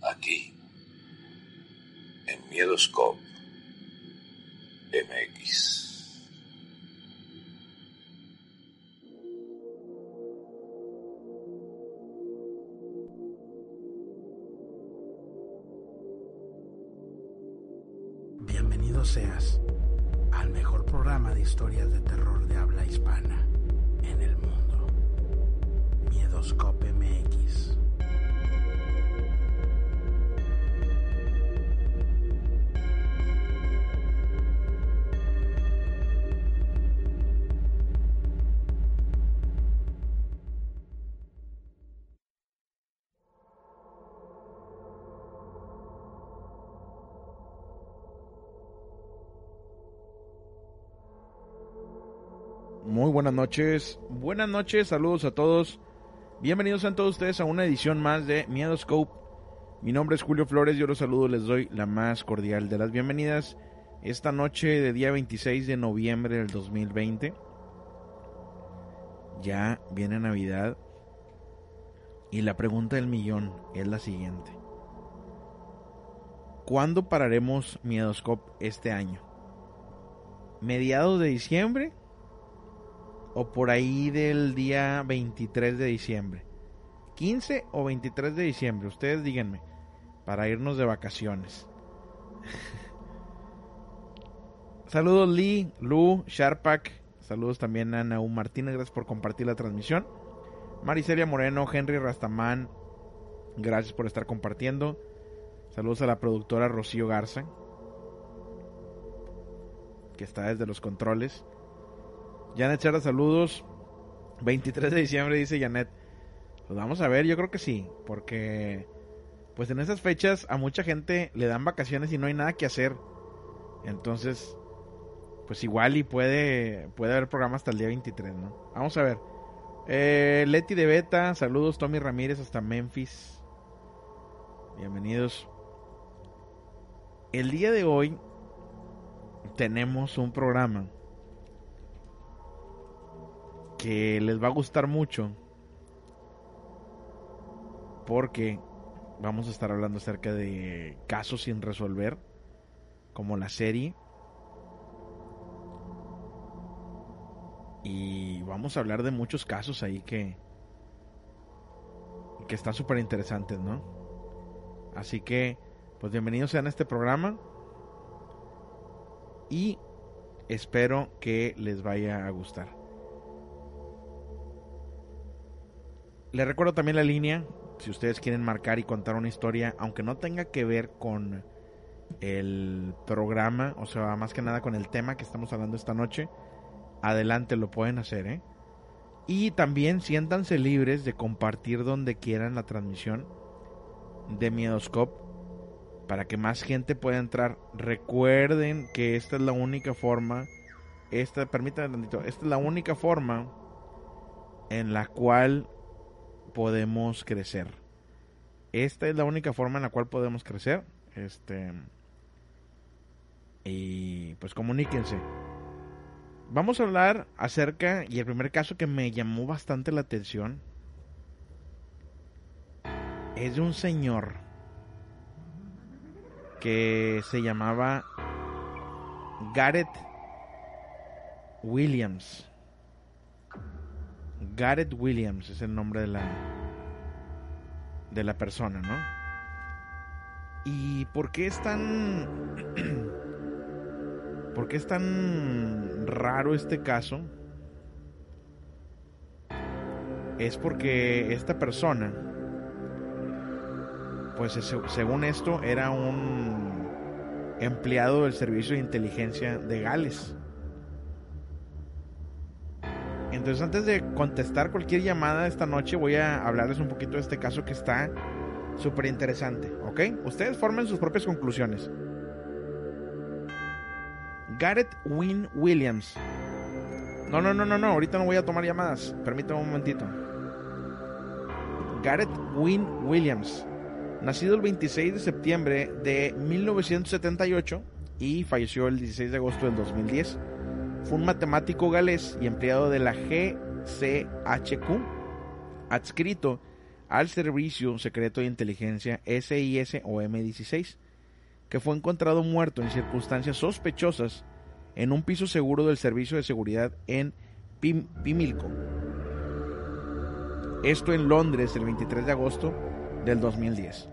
Aquí, en Miedoscope MX. Bienvenido seas al mejor programa de historias de terror de habla hispana en el mundo. Miedoscope MX. Muy buenas noches, buenas noches, saludos a todos. Bienvenidos a todos ustedes a una edición más de Miedoscope. Mi nombre es Julio Flores, yo los saludo, les doy la más cordial de las bienvenidas esta noche de día 26 de noviembre del 2020. Ya viene Navidad y la pregunta del millón es la siguiente. ¿Cuándo pararemos Miedoscope este año? ¿Mediados de diciembre? O por ahí del día 23 de diciembre. 15 o 23 de diciembre, ustedes díganme, para irnos de vacaciones. saludos Lee, Lu, Sharpak, saludos también a Naum Martínez, gracias por compartir la transmisión. Maricelia Moreno, Henry Rastamán, gracias por estar compartiendo. Saludos a la productora Rocío Garza, que está desde los controles. Janet Chara, saludos. 23 de diciembre, dice Janet. Pues vamos a ver, yo creo que sí. Porque, pues en esas fechas a mucha gente le dan vacaciones y no hay nada que hacer. Entonces, pues igual y puede, puede haber programa hasta el día 23, ¿no? Vamos a ver. Eh, Leti de Beta, saludos Tommy Ramírez hasta Memphis. Bienvenidos. El día de hoy tenemos un programa que les va a gustar mucho porque vamos a estar hablando acerca de casos sin resolver como la serie y vamos a hablar de muchos casos ahí que que están súper interesantes, ¿no? Así que pues bienvenidos sean a este programa y espero que les vaya a gustar. Les recuerdo también la línea, si ustedes quieren marcar y contar una historia, aunque no tenga que ver con el programa, o sea, más que nada con el tema que estamos hablando esta noche, adelante lo pueden hacer, ¿eh? Y también siéntanse libres de compartir donde quieran la transmisión de Miedoscope para que más gente pueda entrar. Recuerden que esta es la única forma, esta, permítanme tantito, esta es la única forma en la cual podemos crecer. esta es la única forma en la cual podemos crecer. Este. Y pues comuníquense. Vamos a hablar acerca, y el primer caso que me llamó bastante la atención es de un señor que se llamaba Gareth Williams. Gareth Williams es el nombre de la de la persona, ¿no? ¿Y por qué es tan ¿Por qué es tan raro este caso? Es porque esta persona pues según esto era un empleado del servicio de inteligencia de Gales. Entonces antes de contestar cualquier llamada esta noche voy a hablarles un poquito de este caso que está súper interesante, ¿ok? Ustedes formen sus propias conclusiones. Gareth Wynne Williams. No, no, no, no, no, ahorita no voy a tomar llamadas. Permítame un momentito. Gareth Wynne Williams nacido el 26 de septiembre de 1978 y falleció el 16 de agosto del 2010. Fue un matemático galés y empleado de la GCHQ, adscrito al Servicio Secreto de Inteligencia SIS o M16, que fue encontrado muerto en circunstancias sospechosas en un piso seguro del Servicio de Seguridad en Pimilco. Esto en Londres el 23 de agosto del 2010.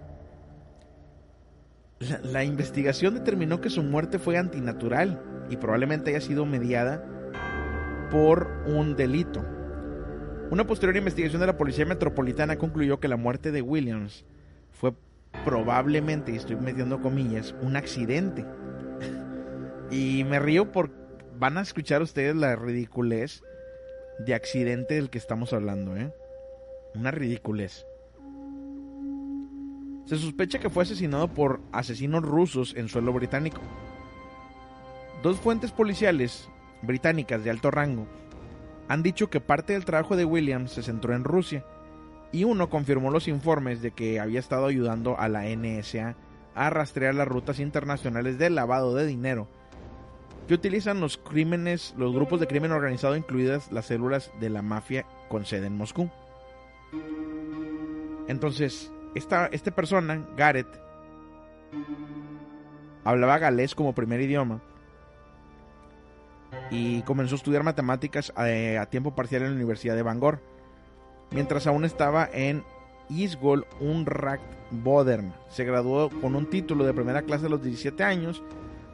La, investigación determinó que su muerte fue antinatural y probablemente haya sido mediada por un delito. Una posterior investigación de la Policía Metropolitana concluyó que la muerte de Williams fue probablemente, y estoy metiendo comillas, un accidente. y me río porque van a escuchar ustedes la ridiculez de accidente del que estamos hablando, ¿eh? Una ridiculez. Se sospecha que fue asesinado por asesinos rusos en suelo británico. Dos fuentes policiales británicas de alto rango han dicho que parte del trabajo de Williams se centró en Rusia y uno confirmó los informes de que había estado ayudando a la NSA a rastrear las rutas internacionales de lavado de dinero que utilizan los crímenes, los grupos de crimen organizado, incluidas las células de la mafia con sede en Moscú. Entonces, esta, persona, Gareth, hablaba galés como primer idioma y comenzó a estudiar matemáticas eh, a, tiempo parcial en la Universidad de Bangor, mientras aún estaba en Isgol Unrakt Bodern. Se graduó con un título de primera clase a los 17 años,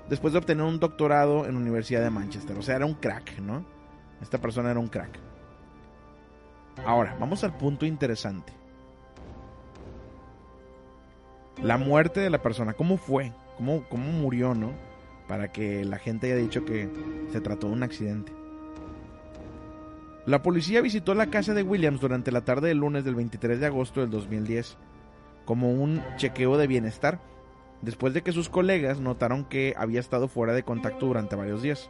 después de obtener un doctorado en la Universidad de Manchester. O sea, era un crack, ¿no? Esta persona era un crack. Ahora, vamos al punto interesante la muerte de la persona, cómo fue, cómo, cómo murió, ¿no? Para que la gente haya dicho que se trató de un accidente. La policía visitó la casa de Williams durante la tarde del lunes del 23 de agosto del 2010 como un chequeo de bienestar, después de que sus colegas notaron que había estado fuera de contacto durante varios días.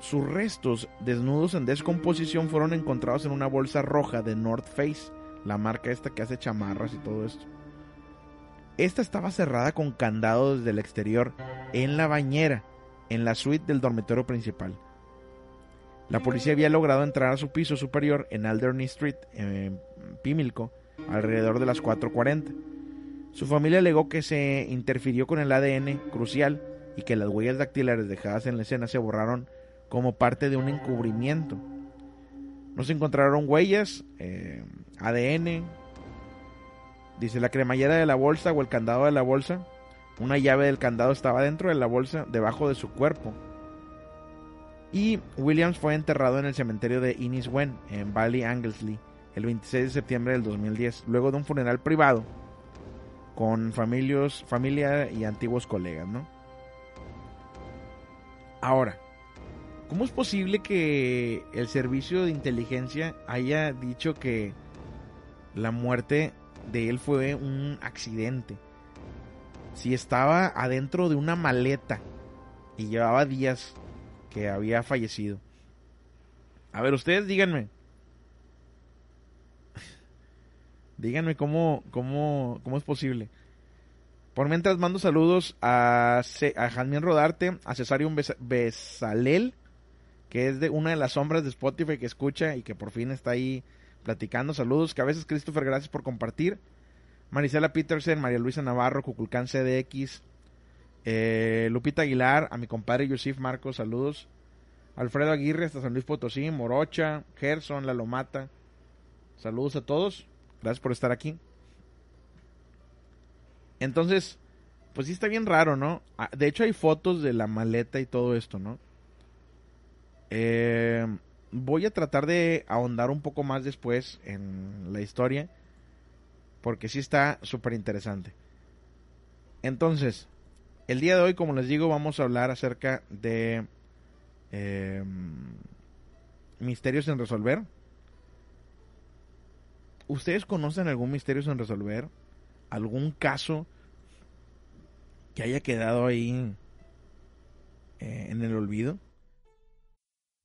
Sus restos, desnudos en descomposición, fueron encontrados en una bolsa roja de North Face, la marca esta que hace chamarras y todo esto. Esta estaba cerrada con candado desde el exterior, en la bañera, en la suite del dormitorio principal. La policía había logrado entrar a su piso superior en Alderney Street, en Pimilco, alrededor de las 4.40. Su familia alegó que se interfirió con el ADN crucial y que las huellas dactilares dejadas en la escena se borraron como parte de un encubrimiento. No se encontraron huellas, eh, ADN, Dice la cremallera de la bolsa o el candado de la bolsa. Una llave del candado estaba dentro de la bolsa, debajo de su cuerpo. Y Williams fue enterrado en el cementerio de Inniswen, en Valley Anglesey, el 26 de septiembre del 2010, luego de un funeral privado con familias, familia y antiguos colegas, ¿no? Ahora, ¿cómo es posible que el servicio de inteligencia haya dicho que la muerte de él fue un accidente. Si estaba adentro de una maleta y llevaba días que había fallecido. A ver, ustedes díganme. Díganme cómo, cómo, cómo es posible. Por mientras mando saludos a, a Rodarte, a Cesario Besalel, que es de una de las sombras de Spotify que escucha y que por fin está ahí platicando. Saludos, que a veces Christopher, gracias por compartir. Marisela Peterson, María Luisa Navarro, Cuculcán CDX, eh, Lupita Aguilar, a mi compadre Yosif Marcos, saludos. Alfredo Aguirre hasta San Luis Potosí, Morocha, Gerson, La Lomata. Saludos a todos. Gracias por estar aquí. Entonces, pues sí está bien raro, ¿no? Ah, de hecho hay fotos de la maleta y todo esto, ¿no? Eh, voy a tratar de ahondar un poco más después en la historia. Porque sí está súper interesante. Entonces, el día de hoy, como les digo, vamos a hablar acerca de em, misterios en resolver. ¿Ustedes conocen algún misterio sin resolver? ¿Algún caso que haya quedado ahí eh, en el olvido?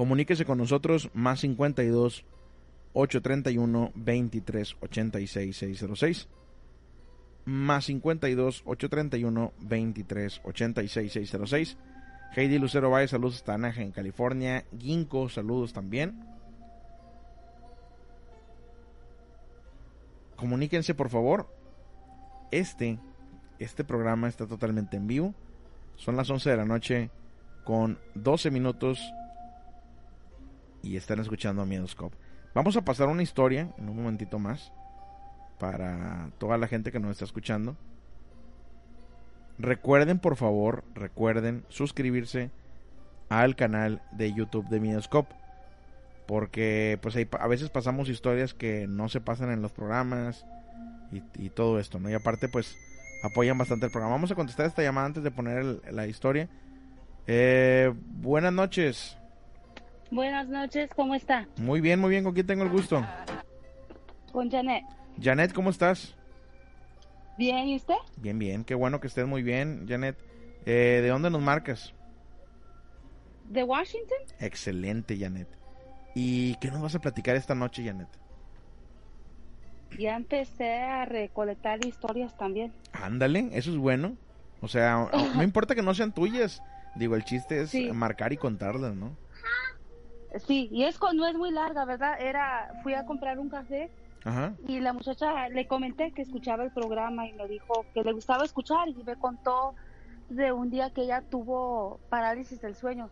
Comuníquese con nosotros más 52 831 23 86 606 más 52 831 23 86 606 Heidi Lucero Valle, saludos hasta Anaheim, California. Ginkgo, saludos también. Comuníquense por favor. Este, este programa está totalmente en vivo. Son las 11 de la noche con 12 minutos y están escuchando a Miedoscope. Vamos a pasar una historia en un momentito más para toda la gente que nos está escuchando. Recuerden, por favor, recuerden suscribirse al canal de YouTube de Miedoscope. Porque pues a veces pasamos historias que no se pasan en los programas y, todo esto, ¿no? Y aparte pues apoyan bastante el programa. Vamos a contestar esta llamada antes de poner la historia. Eh, buenas noches. Buenas noches, ¿cómo está? Muy bien, muy bien. ¿Con quién tengo el gusto? Con Janet. Janet, ¿cómo estás? Bien, ¿y usted? Bien, bien. Qué bueno que estés muy bien, Janet. Eh, ¿De dónde nos marcas? ¿De Washington? Excelente, Janet. ¿Y qué nos vas a platicar esta noche, Janet? Ya empecé a recolectar historias también. Ándale, eso es bueno. O sea, no importa que no sean tuyas. Digo, el chiste es marcar y contarlas, ¿no? Sí, y es no es muy larga, ¿verdad? Era, fui a comprar un café y la muchacha le comenté que escuchaba el programa y me dijo que le gustaba escuchar y me contó de un día que ella tuvo parálisis del sueño.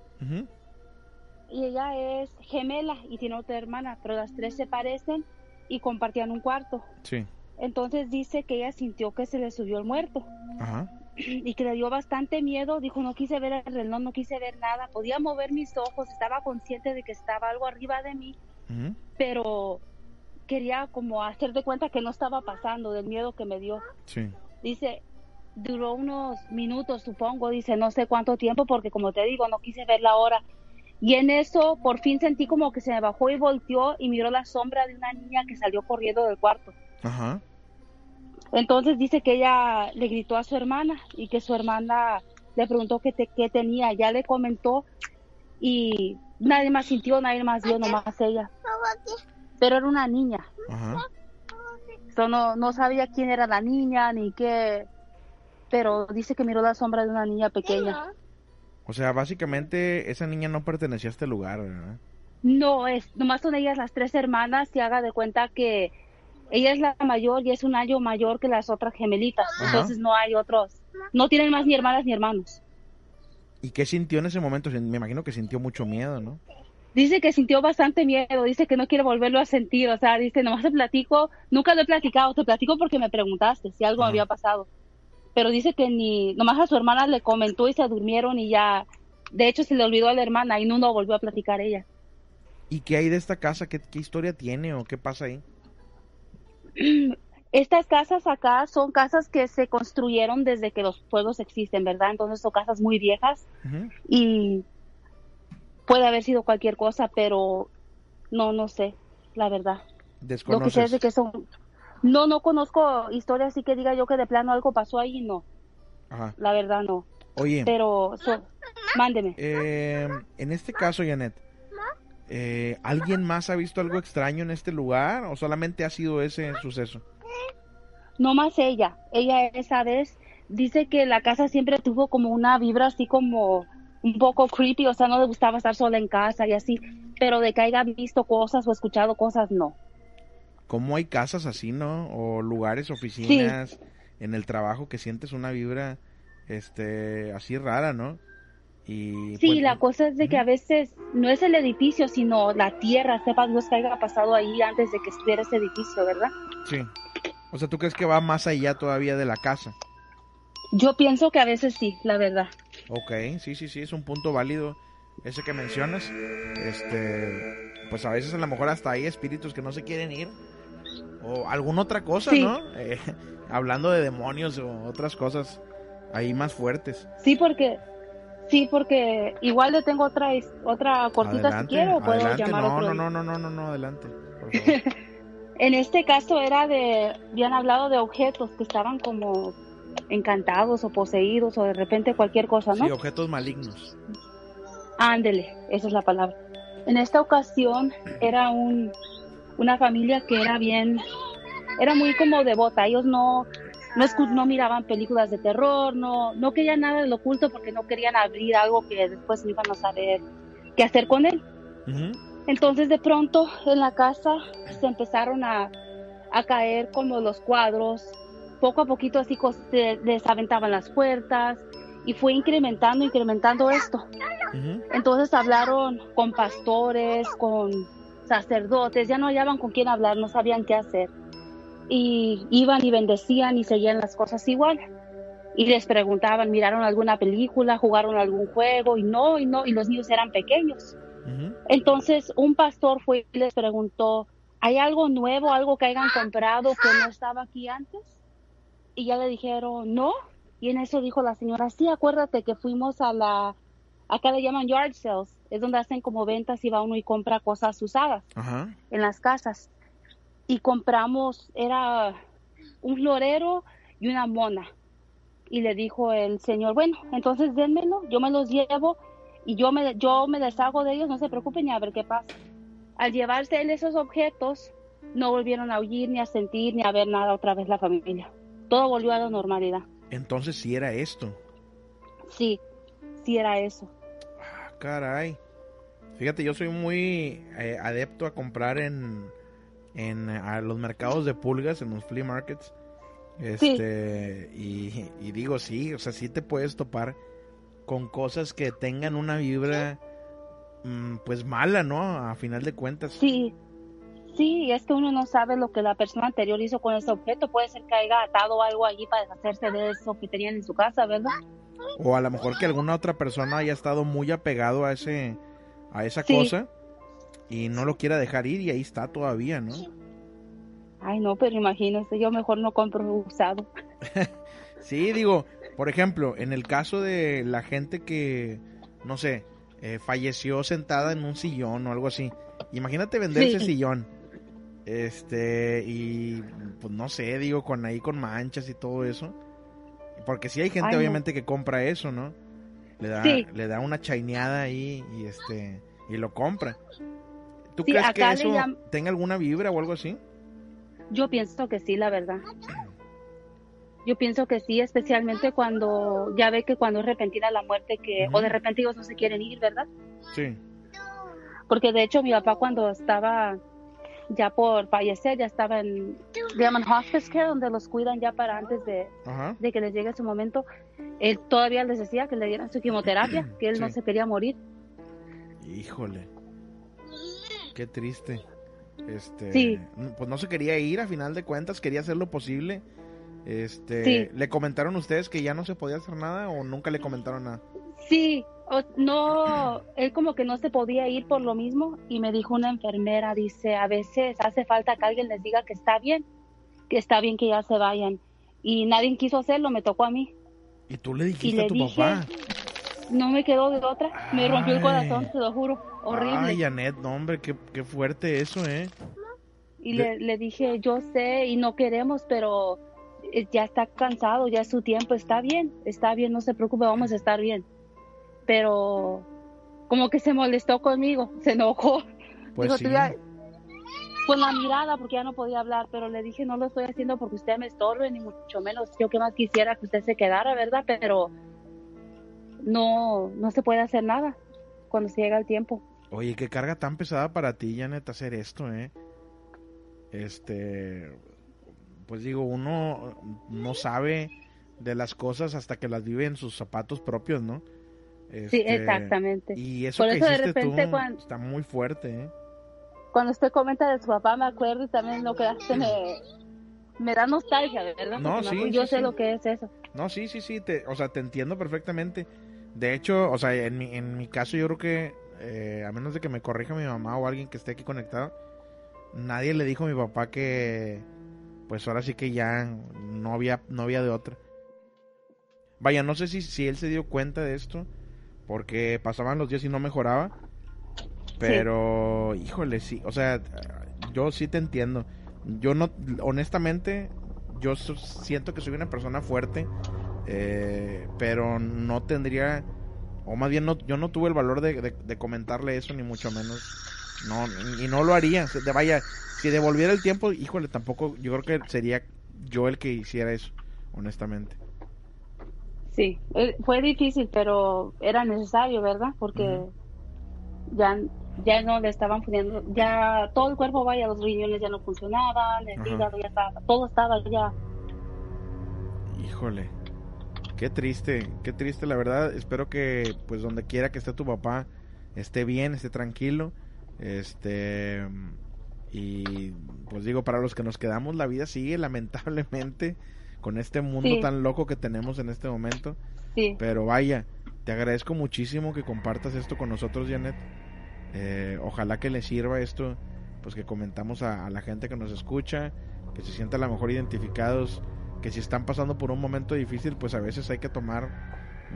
Y ella es gemela y tiene otra hermana, pero las tres se parecen y compartían un cuarto. Sí. Entonces dice que ella sintió que se le subió el muerto. Ajá y que le dio bastante miedo. Dijo, no quise ver el reloj, no quise ver nada. Podía mover mis ojos, estaba consciente de que estaba algo arriba de mí, pero quería como hacer de cuenta que no estaba pasando, del miedo que me dio. Sí. Dice, duró unos minutos, supongo, dice, no sé cuánto tiempo, porque como te digo, no quise ver la hora. Y en eso por fin sentí como que se me bajó y volteó y miró la sombra de una niña que salió corriendo del cuarto. Ajá. Entonces dice que ella le gritó a su hermana y que su hermana le preguntó qué, qué tenía. Ya le comentó y nadie más sintió, nadie más vio, nomás ella. Pero era una niña. Ajá. no, no sabía quién era la niña ni qué, pero dice que miró la sombra de una niña pequeña. O sea, básicamente esa niña no pertenecía a este lugar, ¿verdad? No, es, nomás son ellas las tres hermanas y haga de cuenta que ella es la mayor y es un año mayor que las otras gemelitas. Entonces no hay otros, no tienen más ni hermanas ni hermanos. ¿Y qué sintió en ese momento? Me imagino que sintió mucho miedo, ¿no? Dice que sintió bastante miedo, dice que no quiere volverlo a sentir, o sea, dice, nomás te platico, nunca lo he platicado, te platico porque me preguntaste si algo había pasado pero dice que ni, nomás a su hermana le comentó y se durmieron y ya, de hecho se le olvidó a la hermana y no, no volvió a platicar ella. ¿Y qué hay de esta casa? ¿Qué, historia tiene o qué pasa ahí? Estas casas acá son casas que se construyeron desde que los pueblos existen, ¿verdad? Entonces son casas muy viejas y puede haber sido cualquier cosa, pero no, no sé, la verdad. Lo que sé es de que son, no, no conozco historias así que diga yo que de plano algo pasó ahí, no. Ajá. La verdad no. Oye. Pero, mándeme. Eh, en este caso, Janet, eh, ¿alguien más ha visto algo extraño en este lugar o solamente ha sido ese suceso? No más ella. Ella esa vez dice que la casa siempre tuvo como una vibra así como un poco creepy, o sea, no le gustaba estar sola en casa y así, pero de que haya visto cosas o escuchado cosas, no cómo hay casas así, ¿no? O lugares, oficinas, en el trabajo que sientes una vibra este así rara, ¿no? Y, sí, pues, la cosa es de que a veces no es el edificio, sino la tierra, sepa Dios que haya pasado ahí antes de que estuviera ese edificio, ¿verdad? Sí. O sea, ¿tú crees que va más allá todavía de la casa? Yo pienso que a veces sí, la verdad. Ok, sí, sí, sí, es un punto válido ese que mencionas. Este, pues a veces a lo mejor hasta hay espíritus que no se quieren ir o alguna otra cosa, ¿no? Eh, hablando de demonios o otras cosas ahí más fuertes. Sí, porque sí, porque igual le tengo otra otra cortita si quiero, puedo llamar no, otro. No, no, no, no, no, adelante. en este caso era de habían hablado de objetos que estaban como encantados o poseídos o de repente cualquier cosa, ¿no? Sí, objetos malignos. Ándele, esa es la palabra. En esta ocasión era un una familia que era bien, era muy como devota. Ellos no, no, no miraban películas de terror, no, no querían nada de lo oculto porque no querían abrir algo que después no iban a saber qué hacer con él. Entonces de pronto en la casa se empezaron a, a caer como los cuadros, poco a poquito así se desaventaban las puertas y fue incrementando, incrementando esto. Entonces hablaron con pastores, con sacerdotes, ya no hallaban con quién hablar, no sabían qué hacer. Y iban y bendecían y seguían las cosas igual. Y les preguntaban, ¿miraron alguna película? ¿Jugaron algún juego? Y no, y no, y los niños eran pequeños. Entonces un pastor fue y les preguntó, ¿hay algo nuevo, algo que hayan comprado que no estaba aquí antes? Y ya le dijeron, no. Y en eso dijo la señora, sí, acuérdate que fuimos a la, acá le llaman yard sales, es donde hacen como ventas y va uno y compra cosas usadas en las casas. Y compramos, era un florero y una mona. Y le dijo el señor, bueno, entonces dénmelo, yo me los llevo y yo me, yo me deshago de ellos, no se preocupen ni a ver qué pasa. Al llevarse él esos objetos, no volvieron a oír, ni a sentir, ni a ver nada otra vez la familia. Todo volvió a la normalidad. Entonces sí era esto. Sí, sí era eso. Caray. Fíjate, yo soy muy eh, adepto a comprar en, en a los mercados de pulgas, en los flea markets. Este, y, digo, sí, o sea, sí te puedes topar con cosas que tengan una vibra, mm, pues mala, ¿no? A final de cuentas. Sí, sí, es que uno no sabe lo que la persona anterior hizo con ese objeto. Puede ser que haya atado algo allí para deshacerse de eso que tenían en su casa, ¿verdad? O a lo mejor que alguna otra persona haya estado muy apegado a ese a esa cosa y no lo quiera dejar ir y ahí está todavía, ¿no? Ay, no, pero imagínese, yo mejor no compro usado. sí, digo, por ejemplo, en el caso de la gente que, no sé, eh, falleció sentada en un sillón o algo así. Imagínate vender ese sillón. Este, y pues no sé, digo, con ahí con manchas y todo eso. Porque sí hay gente obviamente que compra eso, ¿no? Le da, le da una chaineada ahí y este y lo compra. ¿Tú crees que eso tenga alguna vibra o algo así? Yo pienso que sí, la verdad. Yo pienso que sí, especialmente cuando ya ve que cuando es repentina la muerte, que o de repente ellos no se quieren ir, ¿verdad? Sí. Porque de hecho mi papá cuando estaba ya por fallecer, ya estaba en, llaman hospice care, donde los cuidan ya para antes de, de que les llegue su momento. Él todavía les decía que le dieran su quimioterapia, que él no se quería morir. Híjole. Qué triste. Este, sí. pues no se quería ir a final de cuentas, quería hacer lo posible. Este, ¿le comentaron ustedes que ya no se podía hacer nada o nunca le comentaron nada? Sí, no, él como que no se podía ir por lo mismo y me dijo una enfermera, dice, a veces hace falta que alguien les diga que está bien, que está bien que ya se vayan. Y nadie quiso hacerlo, me tocó a mí. ¿Y tú le dijiste a tu papá? No me quedó de otra, me rompió el corazón, te lo juro, horrible. Ay, Janet, no hombre, qué, qué fuerte eso, ¿eh? Y le, le dije, yo sé y no queremos, pero eh, ya está cansado, ya es su tiempo, está bien, está bien, no se preocupe, vamos a estar bien pero como que se molestó conmigo, se enojó. Pues sí. con la mirada, porque ya no podía hablar, pero le dije, no lo estoy haciendo porque usted me estorbe, ni mucho menos. Yo que más quisiera que usted se quedara, ¿verdad? Pero no, no se puede hacer nada cuando se llega el tiempo. Oye, qué carga tan pesada para ti, Janet, hacer esto, ¿eh? Este, pues digo, uno no sabe de las cosas hasta que las vive en sus zapatos propios, ¿no? sí, este, exactamente. Y eso que de repente cuando, está muy fuerte, ¿eh? Cuando usted comenta de su papá, me acuerdo y también lo que hace me, me da nostalgia, ¿verdad? No, sí, yo sé lo que es eso. No, sí, sí, sí, te, o sea, te entiendo perfectamente. De hecho, o sea, en mi, en mi caso yo creo que, eh, a menos de que me corrija mi mamá o alguien que esté aquí conectado, nadie le dijo a mi papá que, pues ahora sí que ya no había, no había de otra. Vaya, no sé si, si él se dio cuenta de esto, porque pasaban los días y no mejoraba. Pero, híjole, sí, o sea, yo sí te entiendo. Yo no, honestamente, yo siento que soy una persona fuerte, eh, pero no tendría, o más bien no, yo no tuve el valor de, comentarle eso, ni mucho menos. No, y no lo haría. De, vaya, si devolviera el tiempo, híjole, tampoco, yo creo que sería yo el que hiciera eso, honestamente. Sí, eh, fue difícil, pero era necesario, ¿verdad? Porque ya, ya no le estaban poniendo, ya todo el cuerpo, vaya, los riñones ya no funcionaban, el hígado ya estaba, todo estaba ya. Híjole, qué triste, qué triste, la verdad. Espero que, pues, donde quiera que esté tu papá, esté bien, esté tranquilo. Este. Y pues digo, para los que nos quedamos, la vida sigue lamentablemente con este mundo tan loco que tenemos en este momento. Sí. Pero vaya, te agradezco muchísimo que compartas esto con nosotros, Janet. Eh, ojalá que le sirva esto, pues que comentamos a, la gente que nos escucha, que se sienta a lo mejor identificados, que si están pasando por un momento difícil, pues a veces hay que tomar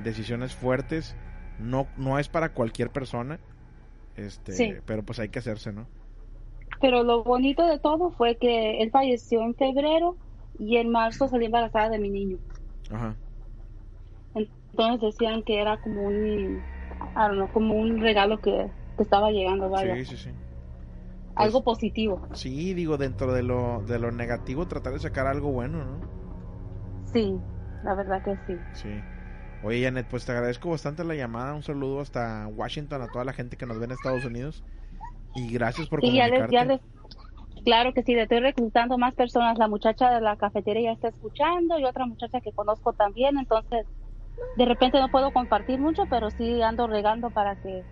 decisiones fuertes. No, no es para cualquier persona, este, pero pues hay que hacerse, ¿no? Pero lo bonito de todo fue que él falleció en febrero y en marzo salí embarazada de mi niño. Ajá. Entonces decían que era como un, como un regalo que, estaba llegando, vaya. Sí, sí, sí. algo pues, positivo. Sí, digo, dentro de lo, de lo negativo, tratar de sacar algo bueno, ¿no? Sí, la verdad que sí. Sí. Oye, Janet, pues te agradezco bastante la llamada. Un saludo hasta Washington a toda la gente que nos ve en Estados Unidos. Y gracias por sí, comunicarte. Claro que sí, le estoy reclutando más personas. La muchacha de la cafetería ya está escuchando y otra muchacha que conozco también. Entonces, de repente no puedo compartir mucho, pero sí ando regando para que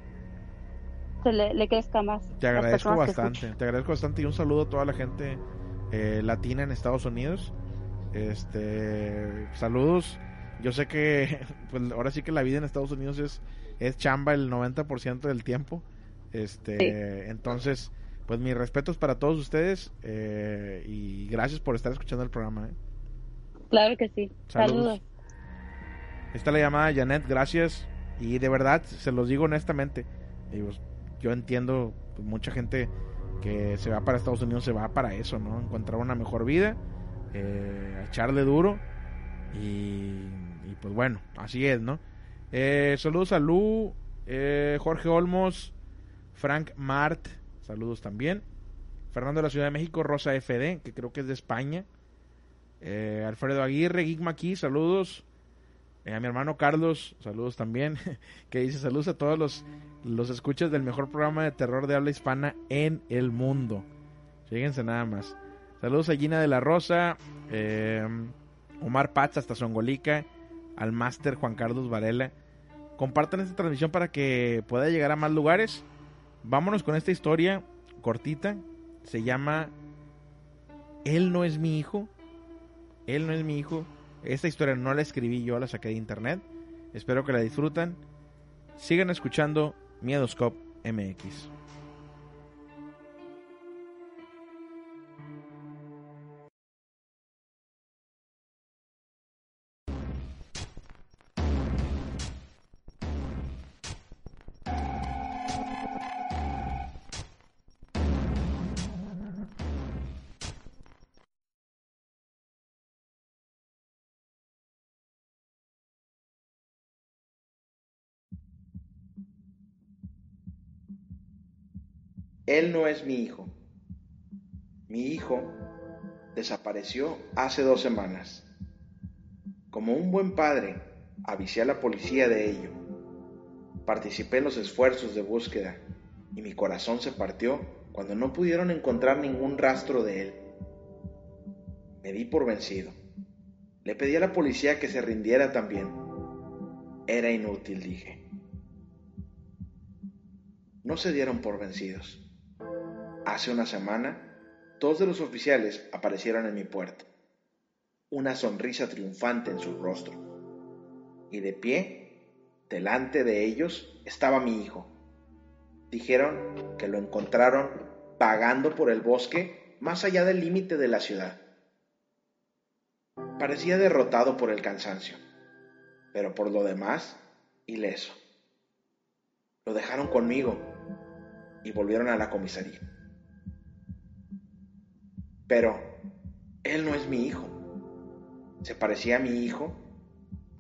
se le, crezca más. Te agradezco bastante, te agradezco bastante y un saludo a toda la gente eh, latina en Estados Unidos. Este, saludos. Yo sé que pues ahora sí que la vida en Estados Unidos es es chamba el 90% del tiempo. Este, entonces pues mis respetos para todos ustedes eh, y gracias por estar escuchando el programa. ¿eh? Claro que sí. Saludos. Está la llamada, Janet, gracias. Y de verdad, se los digo honestamente, yo entiendo pues, mucha gente que se va para Estados Unidos, se va para eso, ¿no? Encontrar una mejor vida, eh, echarle duro y, pues bueno, así es, ¿no? Eh, saludos a Lu, eh, Jorge Olmos, Frank Mart, saludos también. Fernando de la Ciudad de México, Rosa FD, que creo que es de España. Eh, Alfredo Aguirre, Gigma aquí, saludos. Eh, a mi hermano Carlos, saludos también, que dice saludos a todos los, los escuchas del mejor programa de terror de habla hispana en el mundo. Fíjense nada más. Saludos a Gina de la Rosa, eh, Omar Paz hasta Songolica, al máster Juan Carlos Varela. Compartan esta transmisión para que pueda llegar a más lugares. Vámonos con esta historia cortita. Se llama Él no es mi hijo. Él no es mi hijo. Esta historia no la escribí yo, la saqué de internet. Espero que la disfrutan. Sigan escuchando Miedoscope MX. Él no es mi hijo. Mi hijo desapareció hace dos semanas. Como un buen padre, avisé a la policía de ello. Participé en los esfuerzos de búsqueda y mi corazón se partió cuando no pudieron encontrar ningún rastro de él. Me di por vencido. Le pedí a la policía que se rindiera también. Era inútil, dije. No se dieron por vencidos. Hace una semana, dos de los oficiales aparecieron en mi puerta, una sonrisa triunfante en su rostro. Y de pie, delante de ellos, estaba mi hijo. Dijeron que lo encontraron vagando por el bosque más allá del límite de la ciudad. Parecía derrotado por el cansancio, pero por lo demás, ileso. Lo dejaron conmigo y volvieron a la comisaría. Pero él no es mi hijo. Se parecía a mi hijo,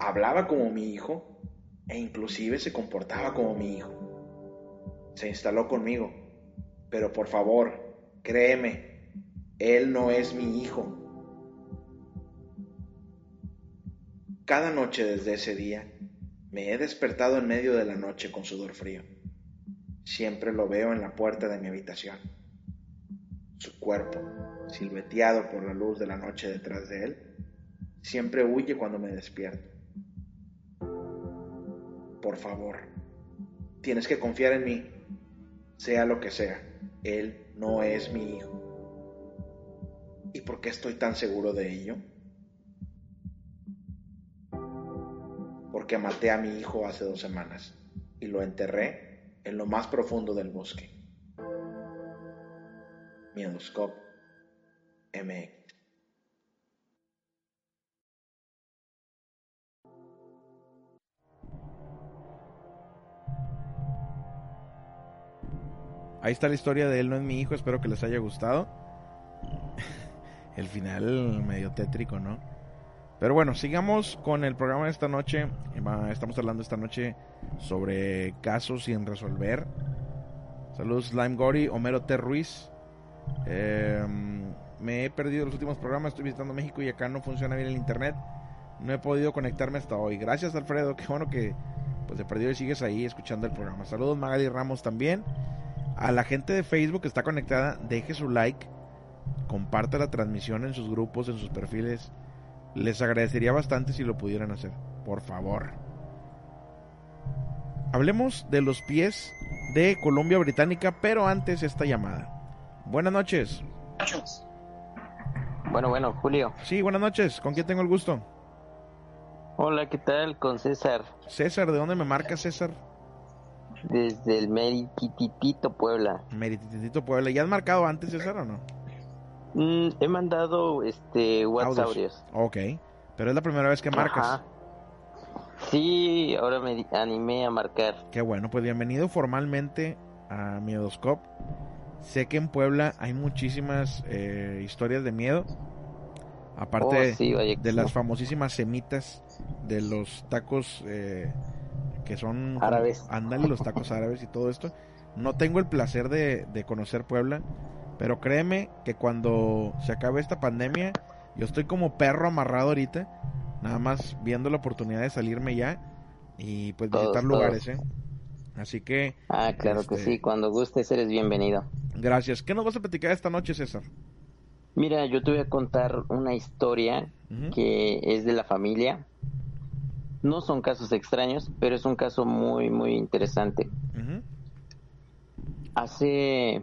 hablaba como mi hijo e inclusive se comportaba como mi hijo. Se instaló conmigo, pero por favor, créeme, él no es mi hijo. Cada noche desde ese día me he despertado en medio de la noche con sudor frío. Siempre lo veo en la puerta de mi habitación. Su cuerpo, silveteado por la luz de la noche detrás de él, siempre huye cuando me despierto. Por favor, tienes que confiar en mí, sea lo que sea. Él no es mi hijo. ¿Y por qué estoy tan seguro de ello? Porque maté a mi hijo hace dos semanas y lo enterré en lo más profundo del bosque. Miedoscope Ahí está la historia de él no es mi hijo, espero que les haya gustado. el final medio tétrico, ¿no? Pero bueno, sigamos con el programa de esta noche. Estamos hablando esta noche sobre casos sin resolver. Saludos Slime Gory, Homero T. Ruiz. Eh, me he perdido los últimos programas, estoy visitando México y acá no funciona bien el internet. No he podido conectarme hasta hoy. Gracias Alfredo, qué bueno que pues de perdido y sigues ahí escuchando el programa. Saludos Magali Ramos también. A la gente de Facebook que está conectada, deje su like, comparte la transmisión en sus grupos, en sus perfiles. Les agradecería bastante si lo pudieran hacer, por favor. Hablemos de los pies de Colombia Británica, pero antes esta llamada. Buenas noches. Bueno, bueno, Julio. Sí, buenas noches. ¿Con quién tengo el gusto? Hola, ¿qué tal? Con César. César, ¿de dónde me marca César? Desde el Merititito, Puebla. Merititito, Puebla. ¿Ya has marcado antes, César, o no? Mm, he mandado este WhatsApp. Ok, pero es la primera vez que marcas. Sí, ahora me animé a marcar. Qué bueno, pues bienvenido formalmente a Miedoscop. Sé que en Puebla hay muchísimas eh, historias de miedo. Aparte oh, de las famosísimas semitas de los tacos eh, que son árabes. Ándale, los tacos árabes y todo esto. No tengo el placer de, de conocer Puebla, pero créeme que cuando se acabe esta pandemia, yo estoy como perro amarrado ahorita, nada más viendo la oportunidad de salirme ya y pues visitar lugares, ¿eh? Así que... Ah, claro que este, sí, cuando gustes eres bienvenido. Gracias. ¿Qué nos vas a platicar esta noche, César? Mira, yo te voy a contar una historia que es de la familia. No son casos extraños, pero es un caso muy, muy interesante. Hace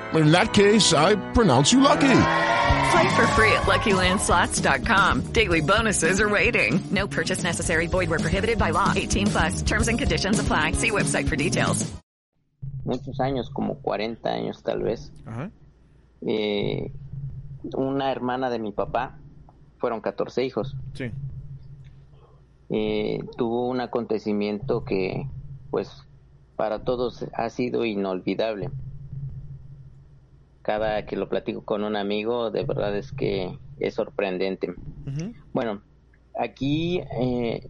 In that case, I pronounce you lucky. Play for free at LuckyLandSlots.com. Daily bonuses are waiting. No purchase necessary. Void where prohibited by law. 18 plus. Terms and conditions apply. See website for details. Muchos años, como 40 años tal vez. Eh, una hermana de mi papá, fueron 14 hijos. Sí. Eh, tuvo un acontecimiento que, pues, para todos ha sido inolvidable cada que lo platico con un amigo, de verdad es que es sorprendente. Bueno, aquí eh,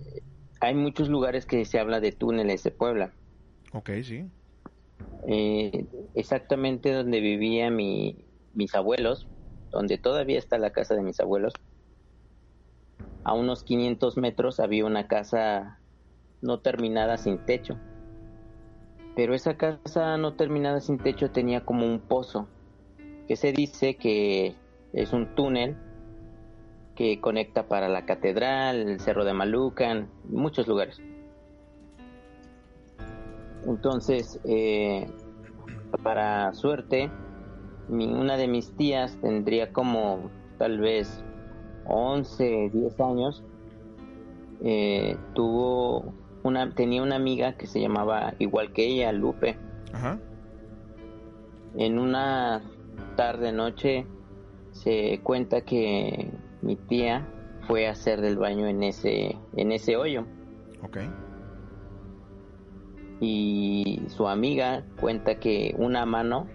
hay muchos lugares que se habla de túneles de Puebla. Ok, sí. Eh, exactamente donde vivían mi, mis abuelos, donde todavía está la casa de mis abuelos, a unos 500 metros había una casa no terminada sin techo. Pero esa casa no terminada sin techo tenía como un pozo que se dice que es un túnel que conecta para la catedral, el Cerro de Malucan, muchos lugares. Entonces, eh, para suerte, una de mis tías tendría como tal vez 11, 10 años. Eh, tuvo una, tenía una amiga que se llamaba igual que ella, Lupe. En una tarde noche se cuenta que mi tía fue a hacer del baño en ese en ese hoyo. Ok. Y su amiga cuenta que una mano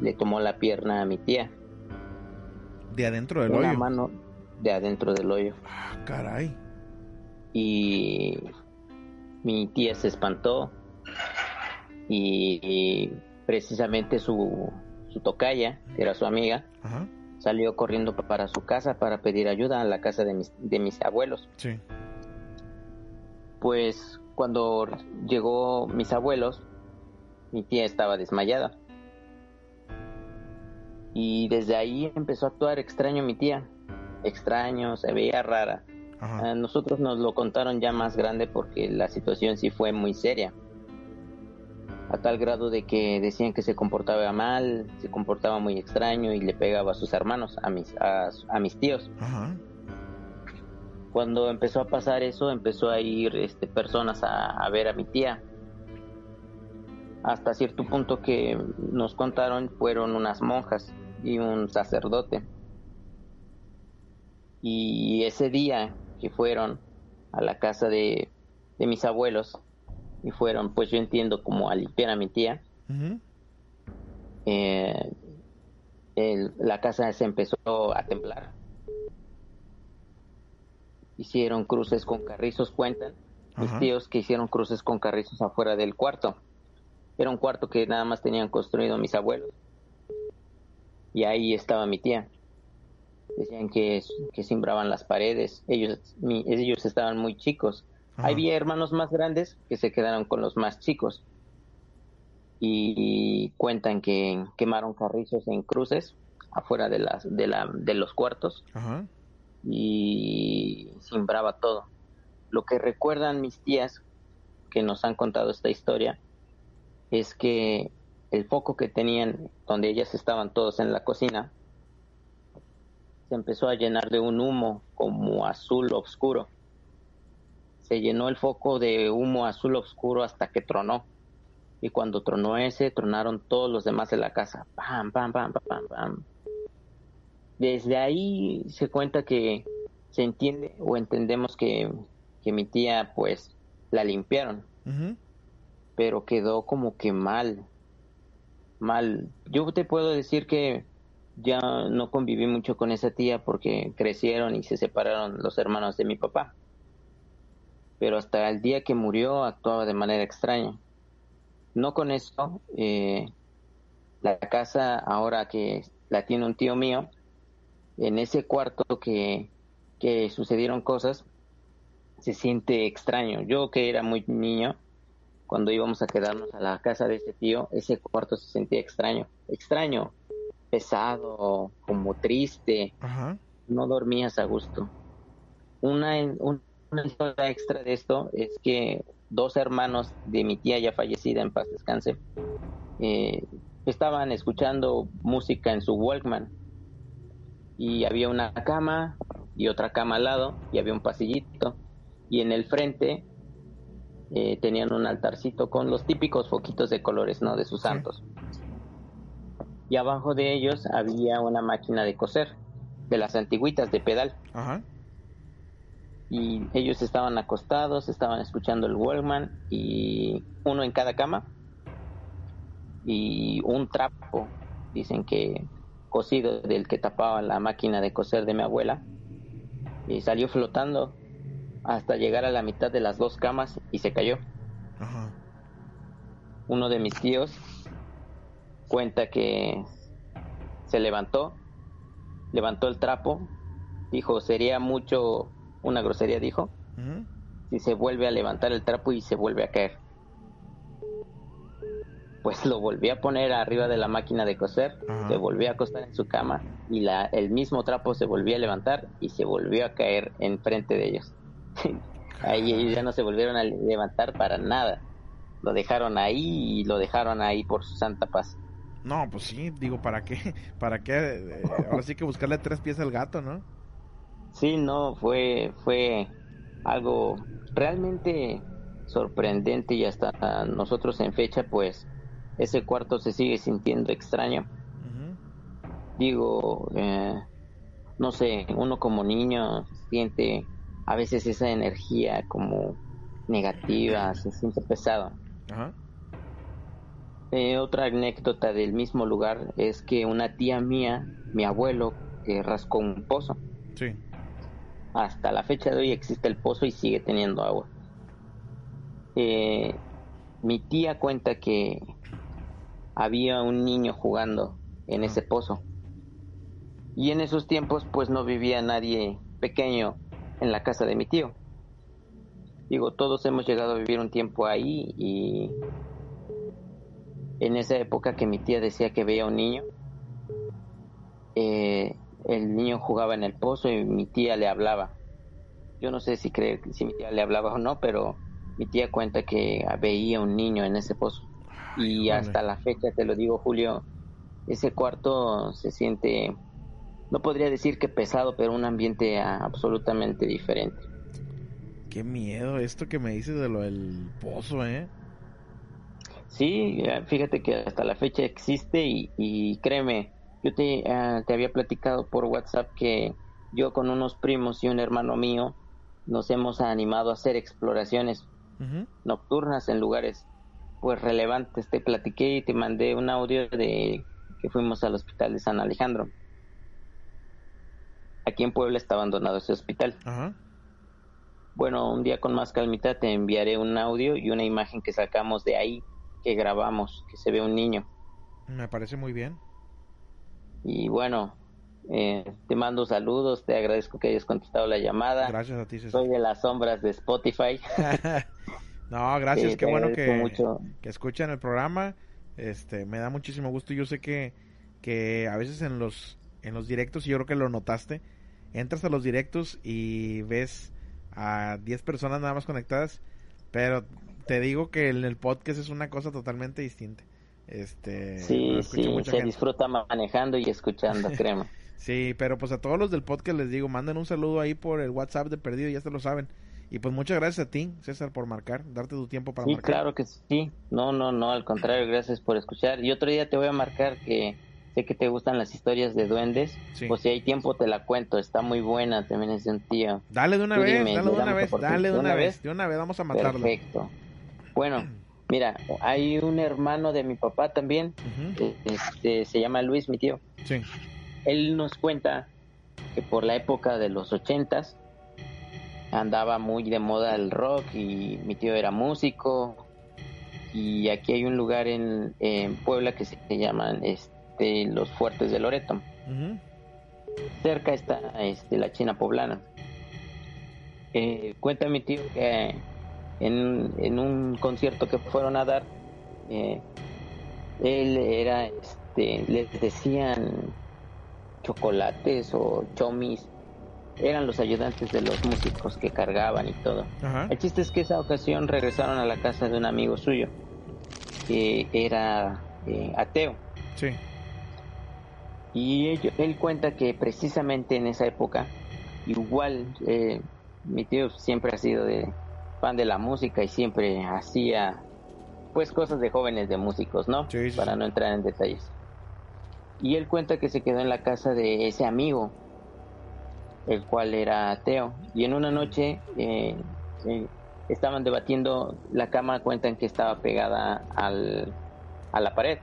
le tomó la pierna a mi tía. De adentro del hoyo. Una mano de adentro del hoyo. Ah, caray. Y mi tía se espantó y precisamente su su tocaya, que era su amiga, salió corriendo para su casa para pedir ayuda a la casa de mis, de mis abuelos. Sí. Pues cuando llegó mis abuelos, mi tía estaba desmayada. Y desde ahí empezó a actuar extraño mi tía. Extraño, se veía rara. A nosotros nos lo contaron ya más grande porque la situación sí fue muy seria a tal grado de que decían que se comportaba mal, se comportaba muy extraño y le pegaba a sus hermanos, a mis, a, mis tíos. Cuando empezó a pasar eso, empezó a ir este, personas a, ver a mi tía. Hasta cierto punto que nos contaron fueron unas monjas y un sacerdote. Y ese día que fueron a la casa de, mis abuelos y fueron, pues yo entiendo, como a limpiar a mi tía. Eh, la casa se empezó a temblar. Hicieron cruces con carrizos, cuentan mis tíos que hicieron cruces con carrizos afuera del cuarto. Era un cuarto que nada más tenían construido mis abuelos. Y ahí estaba mi tía. Decían que, que simbraban las paredes. Ellos, ellos estaban muy chicos. Había hermanos más grandes que se quedaron con los más chicos. Y cuentan que quemaron carrizos en cruces afuera de, las, de, la, de los cuartos. Y simbraba todo. Lo que recuerdan mis tías que nos han contado esta historia es que el foco que tenían donde ellas estaban todos en la cocina se empezó a llenar de un humo como azul oscuro. Se llenó el foco de humo azul oscuro hasta que tronó. Y cuando tronó ese, tronaron todos los demás de la casa. Pam, pam, pam, pam, pam. Desde ahí se cuenta que se entiende o entendemos que, que mi tía pues la limpiaron. Pero quedó como que mal. Mal. Yo te puedo decir que ya no conviví mucho con esa tía porque crecieron y se separaron los hermanos de mi papá. Pero hasta el día que murió actuaba de manera extraña. No con eso, eh, la casa ahora que la tiene un tío mío, en ese cuarto que, que sucedieron cosas, se siente extraño. Yo que era muy niño, cuando íbamos a quedarnos a la casa de ese tío, ese cuarto se sentía extraño. Extraño, pesado, como triste. No dormías a gusto. Una, una historia extra de esto es que dos hermanos de mi tía ya fallecida, en paz descanse, eh, estaban escuchando música en su Walkman. Y había una cama y otra cama al lado y había un pasillito. Y en el frente eh, tenían un altarcito con los típicos foquitos de colores, ¿no? De sus santos y abajo de ellos había una máquina de coser, de las antiguitas de pedal. Y ellos estaban acostados, estaban escuchando el Walkman y uno en cada cama y un trapo, dicen que cosido del que tapaba la máquina de coser de mi abuela y salió flotando hasta llegar a la mitad de las dos camas y se cayó. Uno de mis tíos cuenta que se levantó, levantó el trapo, dijo, sería mucho, una grosería dijo, si se vuelve a levantar el trapo y se vuelve a caer. Pues lo volví a poner arriba de la máquina de coser, se volvió a acostar en su cama y la, el mismo trapo se volvió a levantar y se volvió a caer enfrente de ellos. ahí ellos ya no se volvieron a levantar para nada. Lo dejaron ahí y lo dejaron ahí por su santa paz. No, pues sí, digo, ¿para qué? ¿Para qué? Eh, ahora sí que buscarle tres pies al gato, ¿no? Sí, no, fue, fue algo realmente sorprendente y hasta nosotros en fecha, pues ese cuarto se sigue sintiendo extraño. Digo, eh, no sé, uno como niño siente a veces esa energía como negativa, se siente pesado. Eh, otra anécdota del mismo lugar es que una tía mía, mi abuelo, que rascó un pozo. Sí. Hasta la fecha de hoy existe el pozo y sigue teniendo agua. Eh, mi tía cuenta que había un niño jugando en ese pozo. Y en esos tiempos pues no vivía nadie pequeño en la casa de mi tío. Digo, todos hemos llegado a vivir un tiempo ahí y en esa época que mi tía decía que veía un niño, eh, el niño jugaba en el pozo y mi tía le hablaba. Yo no sé si creer si mi tía le hablaba o no, pero mi tía cuenta que veía un niño en ese pozo. y hasta la fecha, te lo digo, Julio, ese cuarto se siente, no podría decir que pesado, pero un ambiente absolutamente diferente. Qué miedo esto que me dices de lo del pozo, ¿eh? Sí, fíjate que hasta la fecha existe y, créeme, yo te, eh, te, había platicado por WhatsApp que yo con unos primos y un hermano mío nos hemos animado a hacer exploraciones nocturnas en lugares pues relevantes. Te platiqué y te mandé un audio de que fuimos al hospital de San Alejandro. Aquí en Puebla está abandonado ese hospital. Bueno, un día con más calmita te enviaré un audio y una imagen que sacamos de ahí, que grabamos, que se ve un niño. Me parece muy bien. Y bueno, eh, te mando saludos, te agradezco que hayas contestado la llamada. Gracias a ti, Soy de las sombras de Spotify. no, gracias, qué bueno que, que escuchan el programa. Este, me da muchísimo gusto. Yo sé que, que a veces en los, en los directos, y yo creo que lo notaste, entras a los directos y ves a 10 personas nada más conectadas, pero te digo que en el podcast es una cosa totalmente distinta. Este, sí, sí, se disfruta manejando y escuchando, créeme. sí, pero pues a todos los del podcast les digo, manden un saludo ahí por el WhatsApp de Perdido, ya se lo saben. Y pues muchas gracias a ti, César, por marcar, darte tu tiempo para sí, marcar. claro que sí. No, no, no, al contrario, gracias por escuchar. Y otro día te voy a marcar que sé que te gustan las historias de duendes. Pues si hay tiempo te la cuento, está muy buena, también es de un tío. Dale de una vez, dale de una vez, dale de una vez, de una vez, vamos a matarlo. Perfecto. Bueno, Mira, hay un hermano de mi papá también, este, se llama Luis, mi tío. Sí. Él nos cuenta que por la época de los ochentas andaba muy de moda el rock y mi tío era músico y aquí hay un lugar en, Puebla que se llaman este, los Fuertes de Loreto. Cerca está este, la China poblana. Eh, cuenta mi tío que en, un concierto que fueron a dar, eh, él era, este, les decían chocolates o chomis, eran los ayudantes de los músicos que cargaban y todo. El chiste es que esa ocasión regresaron a la casa de un amigo suyo, que era eh, ateo. Sí. Y él cuenta que precisamente en esa época, igual, eh, mi tío siempre ha sido de, fan de la música y siempre hacía pues cosas de jóvenes de músicos, ¿no? Para no entrar en detalles. Y él cuenta que se quedó en la casa de ese amigo, el cual era ateo. Y en una noche eh, eh, estaban debatiendo, la cama cuentan que estaba pegada al, a la pared.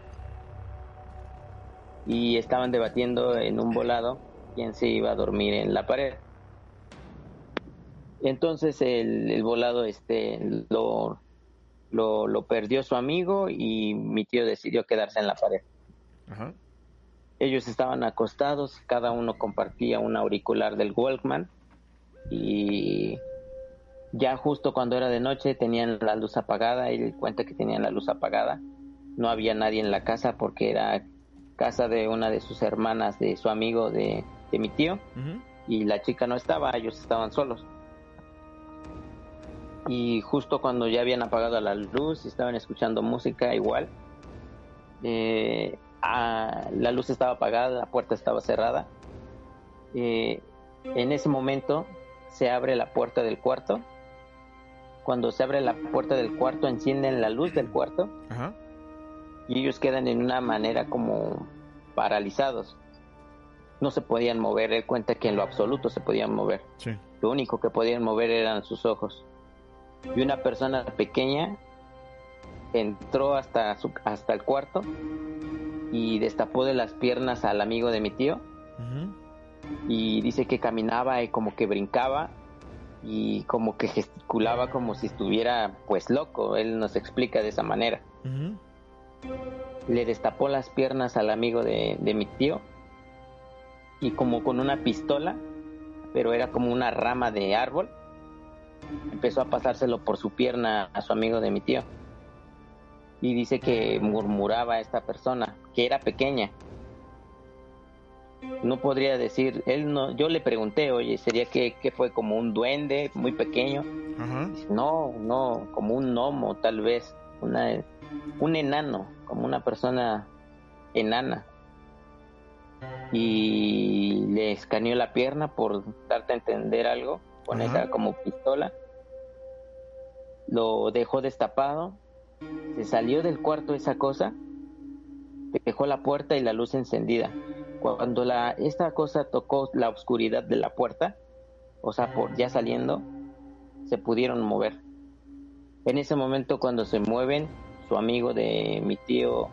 Y estaban debatiendo en un volado quién se iba a dormir en la pared. Entonces el, volado este lo, lo, perdió su amigo y mi tío decidió quedarse en la pared. Ellos estaban acostados, cada uno compartía un auricular del Walkman y ya justo cuando era de noche tenían la luz apagada, él cuenta que tenían la luz apagada, no había nadie en la casa porque era casa de una de sus hermanas de su amigo de, mi tío y la chica no estaba, ellos estaban solos y justo cuando ya habían apagado la luz y estaban escuchando música igual, eh, la luz estaba apagada, la puerta estaba cerrada. Eh, en ese momento se abre la puerta del cuarto. Cuando se abre la puerta del cuarto, encienden la luz del cuarto y ellos quedan en una manera como paralizados. No se podían mover, él cuenta que en lo absoluto se podían mover. Lo único que podían mover eran sus ojos y una persona pequeña entró hasta, su, hasta el cuarto y destapó de las piernas al amigo de mi tío. Y dice que caminaba y como que brincaba y como que gesticulaba como si estuviera pues loco, él nos explica de esa manera. Le destapó las piernas al amigo de, de mi tío y como con una pistola, pero era como una rama de árbol, empezó a pasárselo por su pierna a su amigo de mi tío. Y dice que murmuraba a esta persona, que era pequeña. No podría decir, él no, yo le pregunté, oye, ¿sería que, fue como un duende muy pequeño? no, no, como un gnomo tal vez, una, un enano, como una persona enana. Y le escaneó la pierna por darte a entender algo con esa como pistola lo dejó destapado, se salió del cuarto esa cosa, dejó la puerta y la luz encendida. Cuando la, esta cosa tocó la oscuridad de la puerta, o sea, por ya saliendo, se pudieron mover. En ese momento cuando se mueven, su amigo de mi tío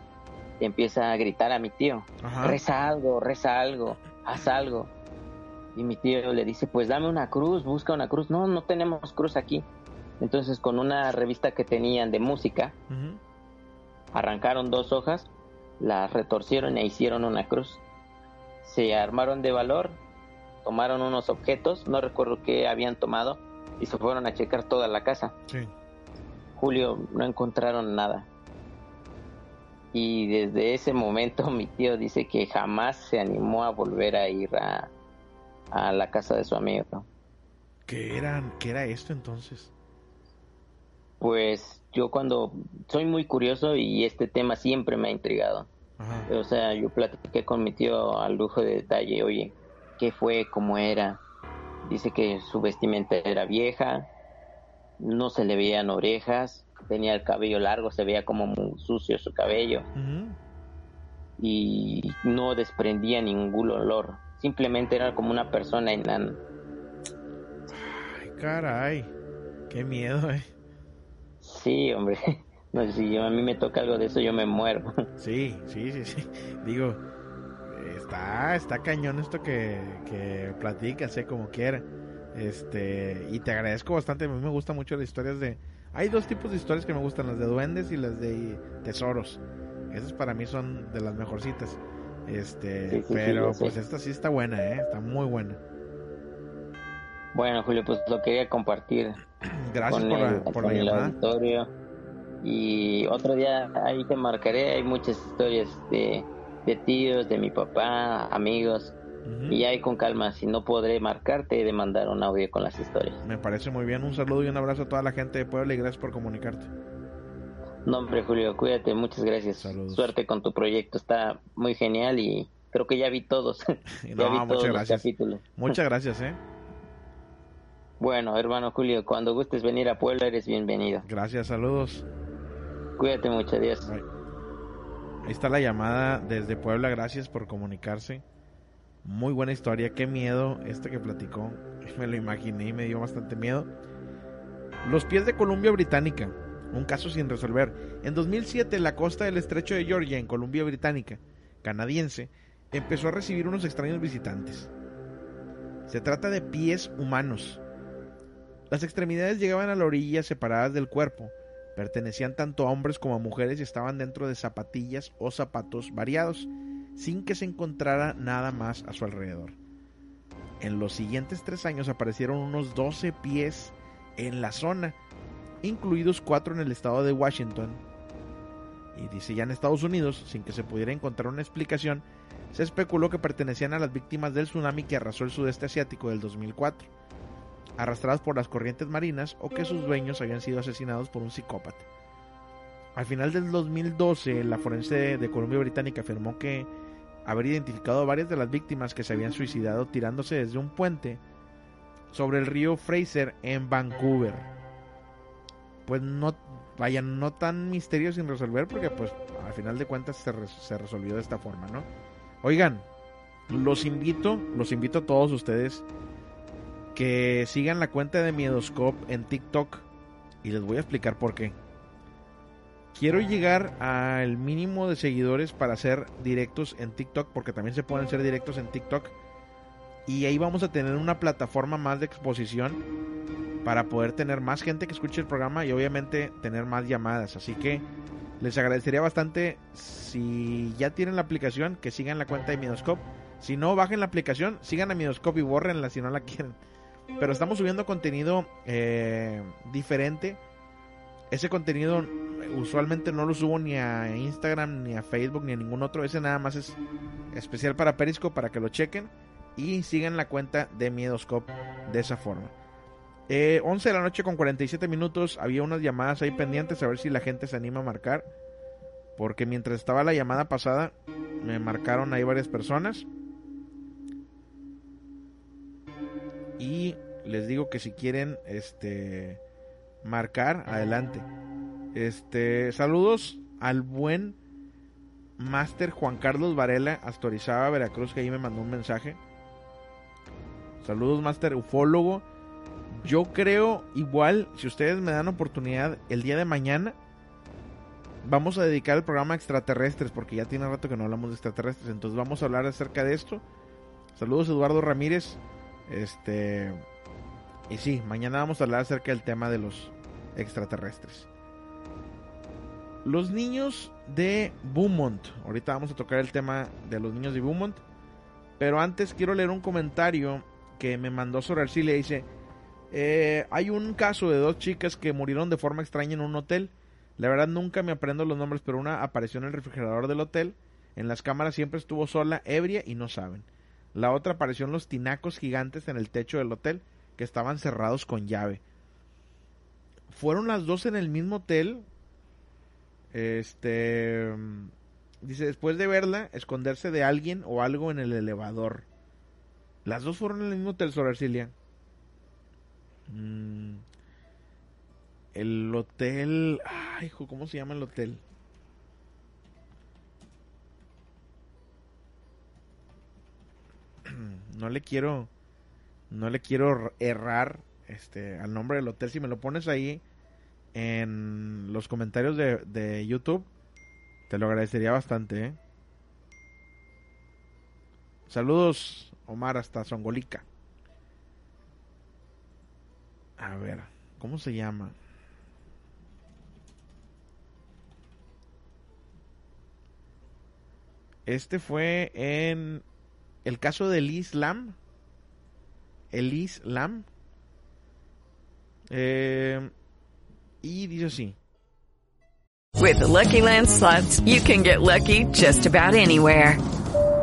empieza a gritar a mi tío, reza algo, reza algo, haz algo. Y mi tío le dice, pues dame una cruz, busca una cruz. No, no tenemos cruz aquí. Entonces con una revista que tenían de música, arrancaron dos hojas, las retorcieron e hicieron una cruz. Se armaron de valor, tomaron unos objetos, no recuerdo qué habían tomado, y se fueron a checar toda la casa. Julio, no encontraron nada. Y desde ese momento mi tío dice que jamás se animó a volver a ir a, a la casa de su amigo. ¿Qué, eran, ¿Qué era esto entonces? Pues yo cuando soy muy curioso y este tema siempre me ha intrigado. O sea, yo platiqué con mi tío al lujo de detalle, oye, ¿qué fue? ¿Cómo era? Dice que su vestimenta era vieja, no se le veían orejas, tenía el cabello largo, se veía como muy sucio su cabello. Y no desprendía ningún olor, simplemente era como una persona enana. Ay, caray, qué miedo, eh. Sí, hombre. No, si a mí me toca algo de eso, yo me muero. Sí, sí, sí, sí. Digo, está, está cañón esto que, que platicas, ¿eh? como quiera. Este, y te agradezco bastante. A mí me gustan mucho las historias de. Hay dos tipos de historias que me gustan: las de duendes y las de tesoros. Esas para mí son de las mejorcitas. Este, pero pues esta sí está buena, ¿eh? Está muy buena. Bueno, Julio, pues lo quería compartir. Gracias por, la, por la llamada. Y otro día ahí te marcaré. Hay muchas historias de, de tíos, de mi papá, amigos. Y ahí con calma, si no podré marcarte, de mandar un audio con las historias. Me parece muy bien. Un saludo y un abrazo a toda la gente de Puebla y gracias por comunicarte. No, hombre, Julio, cuídate. Muchas gracias. Suerte con tu proyecto. Está muy genial y creo que ya vi todos. ya vi todos los capítulos. Muchas gracias, ¿eh? Bueno, hermano Julio, cuando gustes venir a Puebla, eres bienvenido. Gracias, saludos. Cuídate mucho, adiós. Ahí está la llamada desde Puebla, gracias por comunicarse. Muy buena historia, qué miedo este que platicó. Me lo imaginé y me dio bastante miedo. Los pies de Columbia Británica, un caso sin resolver. En 2007, la costa del estrecho de Georgia, en Columbia Británica, canadiense, empezó a recibir unos extraños visitantes. Se trata de pies humanos las extremidades llegaban a la orilla separadas del cuerpo, pertenecían tanto a hombres como a mujeres y estaban dentro de zapatillas o zapatos variados, sin que se encontrara nada más a su alrededor. En los siguientes tres años aparecieron unos 12 pies en la zona, incluidos cuatro en el estado de Washington. Y dice ya en Estados Unidos, sin que se pudiera encontrar una explicación, se especuló que pertenecían a las víctimas del tsunami que arrasó el sudeste asiático del 2004 arrastradas por las corrientes marinas o que sus dueños habían sido asesinados por un psicópata. Al final del 2012, la forense de Columbia Británica afirmó que haber identificado a varias de las víctimas que se habían suicidado tirándose desde un puente sobre el río Fraser en Vancouver. Pues no, vaya, no tan misterio sin resolver porque pues al final de cuentas se, se resolvió de esta forma, ¿no? Oigan, los invito, los invito a todos ustedes que sigan la cuenta de Miedoscope en TikTok y les voy a explicar por qué. Quiero llegar al mínimo de seguidores para hacer directos en TikTok, porque también se pueden hacer directos en TikTok. Y ahí vamos a tener una plataforma más de exposición para poder tener más gente que escuche el programa y obviamente tener más llamadas. Así que les agradecería bastante si ya tienen la aplicación que sigan la cuenta de Miedoscope. Si no, bajen la aplicación, sigan a Miedoscope y borrenla si no la quieren. Pero estamos subiendo contenido eh, diferente. Ese contenido usualmente no lo subo ni a Instagram, ni a Facebook, ni a ningún otro. Ese nada más es especial para Periscope para que lo chequen. Y sigan la cuenta de Miedoscope de esa forma. 11 eh, de la noche con 47 minutos. Había unas llamadas ahí pendientes a ver si la gente se anima a marcar. Porque mientras estaba la llamada pasada, me marcaron ahí varias personas. Y les digo que si quieren este marcar, adelante. Este, saludos al buen Master Juan Carlos Varela, Astorizaba, Veracruz, que ahí me mandó un mensaje. Saludos, Master Ufólogo. Yo creo igual, si ustedes me dan oportunidad el día de mañana, vamos a dedicar el programa a extraterrestres, porque ya tiene rato que no hablamos de extraterrestres, entonces vamos a hablar acerca de esto. Saludos Eduardo Ramírez. Este y sí, mañana vamos a hablar acerca del tema de los extraterrestres. Los niños de Beaumont. Ahorita vamos a tocar el tema de los niños de Beaumont. Pero antes quiero leer un comentario que me mandó sobre Arcilia. Dice, eh, hay un caso de dos chicas que murieron de forma extraña en un hotel. La verdad nunca me aprendo los nombres, pero una apareció en el refrigerador del hotel. En las cámaras siempre estuvo sola, ebria y no saben. La otra apareció en los tinacos gigantes en el techo del hotel que estaban cerrados con llave. Fueron las dos en el mismo hotel. Este dice después de verla esconderse de alguien o algo en el elevador. Las dos fueron en el mismo hotel, Sor Arcilia. Mm. El hotel. Ay, hijo, ¿cómo se llama el hotel? No le quiero. No le quiero errar este, al nombre del hotel. Si me lo pones ahí en los comentarios de, de YouTube, te lo agradecería bastante. ¿eh? Saludos, Omar, hasta Zongolica. A ver, ¿cómo se llama? Este fue en el caso del Islam. El Islam. Eh, y dice así. With the Lucky Land slots, you can get lucky just about anywhere.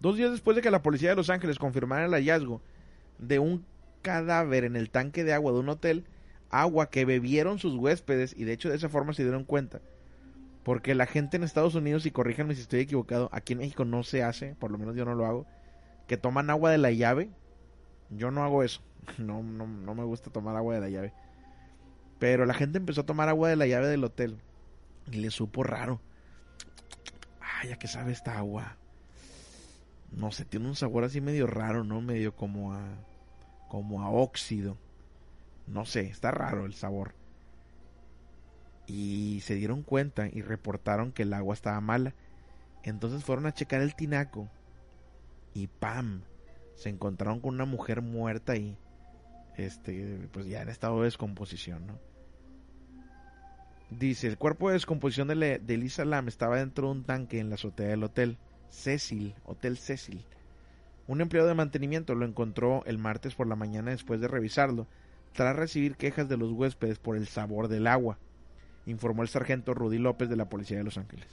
Dos días después de que la policía de Los Ángeles confirmara el hallazgo de un cadáver en el tanque de agua de un hotel, agua que bebieron sus huéspedes y de hecho de esa forma se dieron cuenta porque la gente en Estados Unidos, y corríjanme si estoy equivocado, aquí en México no se hace, por lo menos yo no lo hago, que toman agua de la llave. Yo no hago eso. No, no, no me gusta tomar agua de la llave. Pero la gente empezó a tomar agua de la llave del hotel. Y le supo raro. Ay, ¿a qué sabe esta agua? No sé, tiene un sabor así medio raro, ¿no? Medio como a. como a óxido. No sé, está raro el sabor y se dieron cuenta y reportaron que el agua estaba mala. Entonces fueron a checar el tinaco y ¡pam! Se encontraron con una mujer muerta ahí. Este, pues ya en estado de descomposición, ¿no? Dice, el cuerpo de descomposición de, de Lisa Lam estaba dentro de un tanque en la azotea del hotel Cecil, Hotel Cecil. Un empleado de mantenimiento lo encontró el martes por la mañana después de revisarlo, tras recibir quejas de los huéspedes por el sabor del agua informó el sargento Rudy López de la Policía de Los Ángeles.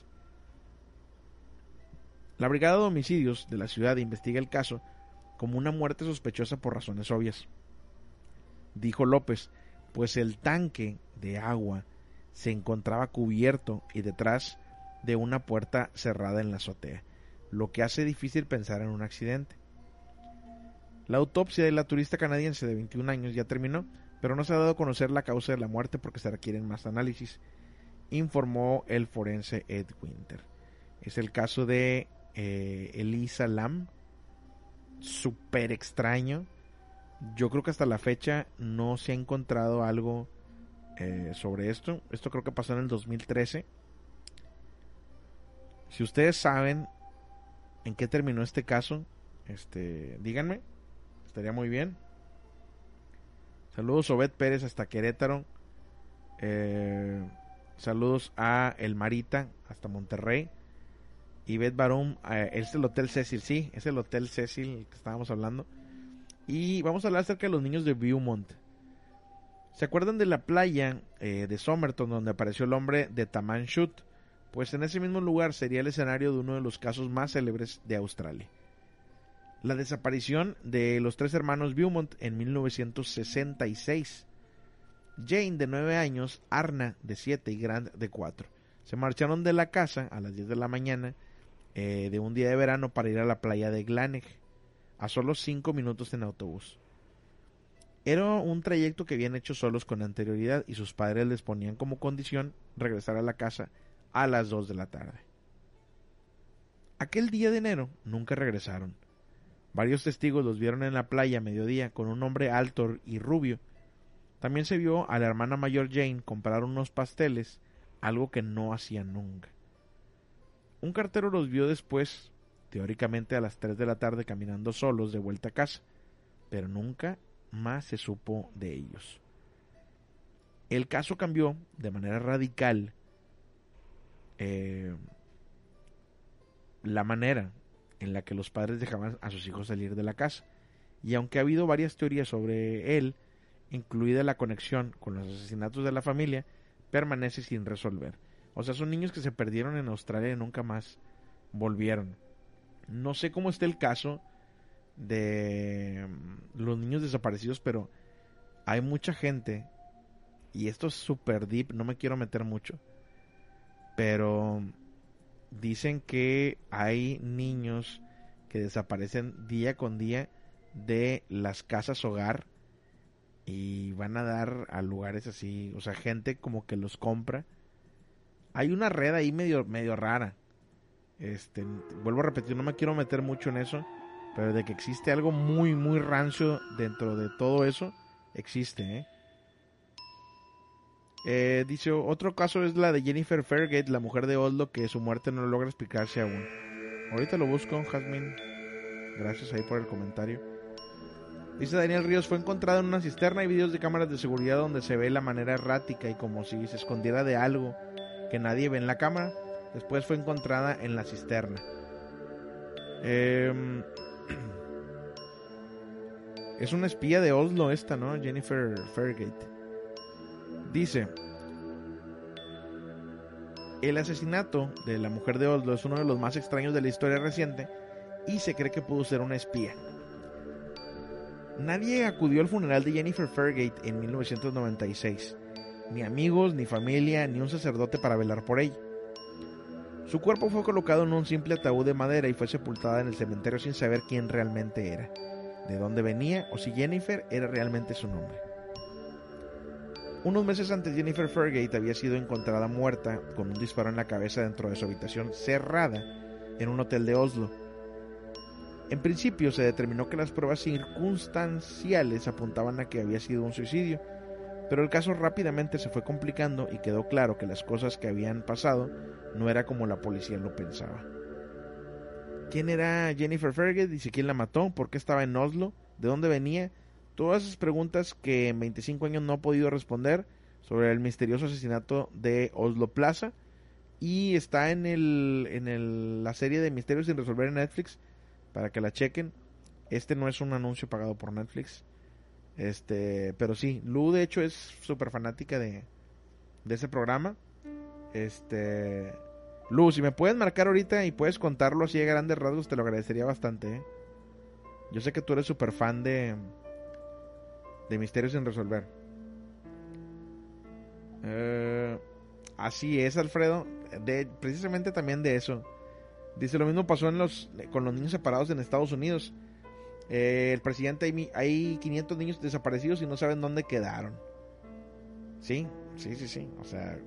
La Brigada de Homicidios de la ciudad investiga el caso como una muerte sospechosa por razones obvias. Dijo López, pues el tanque de agua se encontraba cubierto y detrás de una puerta cerrada en la azotea, lo que hace difícil pensar en un accidente. La autopsia de la turista canadiense de 21 años ya terminó, pero no se ha dado a conocer la causa de la muerte porque se requieren más análisis, informó el forense Ed Winter. Es el caso de eh, Elisa Lam, súper extraño. Yo creo que hasta la fecha no se ha encontrado algo eh, sobre esto. Esto creo que pasó en el 2013. Si ustedes saben en qué terminó este caso, este, díganme. Estaría muy bien. Saludos, Obed Pérez, hasta Querétaro. Eh, saludos a El Marita, hasta Monterrey. Y Beth Barum, eh, es el Hotel Cecil, sí, es el Hotel Cecil que estábamos hablando. Y vamos a hablar acerca de los niños de Viewmont. ¿Se acuerdan de la playa eh, de Somerton donde apareció el hombre de Tamanshut? Pues en ese mismo lugar sería el escenario de uno de los casos más célebres de Australia. La desaparición de los tres hermanos Beaumont en 1966. Jane de 9 años, Arna de 7 y Grant de 4. Se marcharon de la casa a las 10 de la mañana eh, de un día de verano para ir a la playa de Glaneg, a solo 5 minutos en autobús. Era un trayecto que habían hecho solos con anterioridad y sus padres les ponían como condición regresar a la casa a las 2 de la tarde. Aquel día de enero nunca regresaron. Varios testigos los vieron en la playa a mediodía con un hombre alto y rubio también se vio a la hermana mayor Jane comprar unos pasteles, algo que no hacía nunca. Un cartero los vio después, teóricamente a las 3 de la tarde, caminando solos de vuelta a casa, pero nunca más se supo de ellos. El caso cambió de manera radical eh, la manera en la que los padres dejaban a sus hijos salir de la casa. Y aunque ha habido varias teorías sobre él, incluida la conexión con los asesinatos de la familia, permanece sin resolver. O sea, son niños que se perdieron en Australia y nunca más volvieron. No sé cómo está el caso de mm, los niños desaparecidos, pero hay mucha gente, y esto es super deep, no me quiero meter mucho, pero dicen que hay niños que desaparecen día con día de las casas hogar y van a dar a lugares así, o sea, gente como que los compra. Hay una red ahí medio medio rara. Este, vuelvo a repetir, no me quiero meter mucho en eso, pero de que existe algo muy muy rancio dentro de todo eso, existe, ¿eh? Eh, dice, otro caso es la de Jennifer Fairgate, la mujer de Oslo, que su muerte no logra explicarse aún. Ahorita lo busco, Jasmine. Gracias ahí por el comentario. Dice Daniel Ríos, fue encontrado en una cisterna y videos de cámaras de seguridad donde se ve la manera errática y como si se escondiera de algo que nadie ve en la cámara. Después fue encontrada en la cisterna. Em, es una espía de Oslo esta, ¿no? Jennifer Fairgate. Dice, el asesinato de la mujer de Oslo es uno de los más extraños de la historia reciente y se cree que pudo ser una espía. Nadie acudió al funeral de Jennifer Fairgate en 1996, ni amigos, ni familia, ni un sacerdote para velar por ella. Su cuerpo fue colocado en un simple ataúd de madera y fue sepultada en el cementerio sin saber quién realmente era, de dónde venía o si Jennifer era realmente su nombre. Unos meses antes Jennifer Fairgate había sido encontrada muerta con un disparo en la cabeza dentro de su habitación cerrada en un hotel de Oslo en principio se determinó que las pruebas circunstanciales apuntaban a que había sido un suicidio, pero el caso rápidamente se fue complicando y quedó claro que las cosas que habían pasado no era como la policía lo pensaba. ¿Quién era Jennifer Fergus? Dice quién la mató, por qué estaba en Oslo, de dónde venía. Todas esas preguntas que en 25 años no ha podido responder sobre el misterioso asesinato de Oslo Plaza. Y está en, el, en la serie de Misterios sin resolver en Netflix para que la chequen. Este no es un anuncio pagado por Netflix. Este, pero sí, Lu de hecho es súper fanática de, de ese programa. Este, Lu, si me puedes marcar ahorita y puedes contarlo así de grandes rasgos, te lo agradecería bastante. ¿eh? Yo sé que tú eres súper fan de, de Misterios sin Resolver. Eh, así es, Alfredo. De, precisamente también de eso. Dice, lo mismo pasó en los, con los niños separados en Estados Unidos. Eh, el presidente, hay, hay 500 niños desaparecidos y no saben dónde quedaron. Sí, sí, sí, sí. O sea,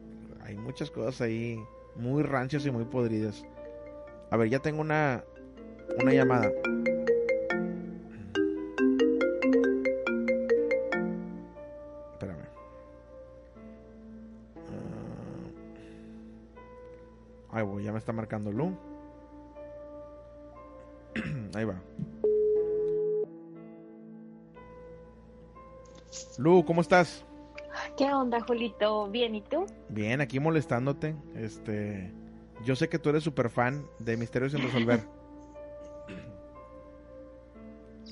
hay muchas cosas ahí muy ranchas y muy podridas. A ver, ya tengo una, una llamada. Me está marcando Lu. Ahí va. Lu, ¿cómo estás? ¿Qué onda, Julito? ¿Bien y tú? Bien, aquí molestándote. Este, yo sé que tú eres súper fan de Misterios sin resolver.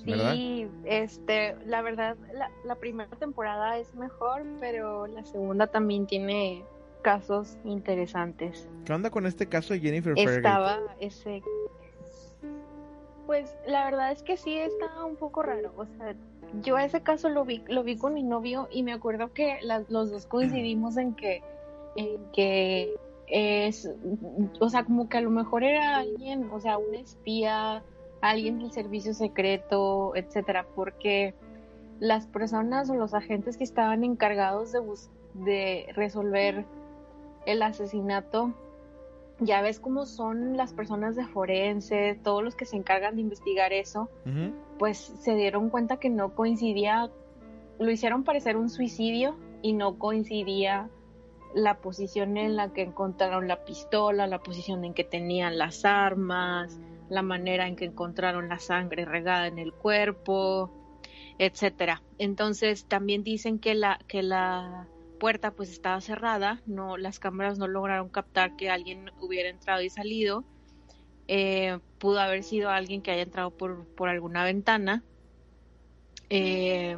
Sí, este, la verdad, la, primera temporada es mejor, pero la segunda también tiene casos interesantes. ¿Qué onda con este caso de Jennifer Estaba ese... Pues la verdad es que sí está un poco raro, o sea, yo ese caso lo vi, lo vi con mi novio y me acuerdo que los dos coincidimos en que, en que es, o sea, como que a lo mejor era alguien, o sea, un espía, alguien del servicio secreto, etcétera, porque las personas o los agentes que estaban encargados de, de resolver el asesinato, ya ves cómo son las personas de forense, todos los que se encargan de investigar eso, pues se dieron cuenta que no coincidía, lo hicieron parecer un suicidio y no coincidía la posición en la que encontraron la pistola, la posición en que tenían las armas, la manera en que encontraron la sangre regada en el cuerpo, etcétera. Entonces también dicen que la que la puerta pues estaba cerrada, no las cámaras no lograron captar que alguien hubiera entrado y salido. Eh, pudo haber sido alguien que haya entrado por, por alguna ventana. Eh,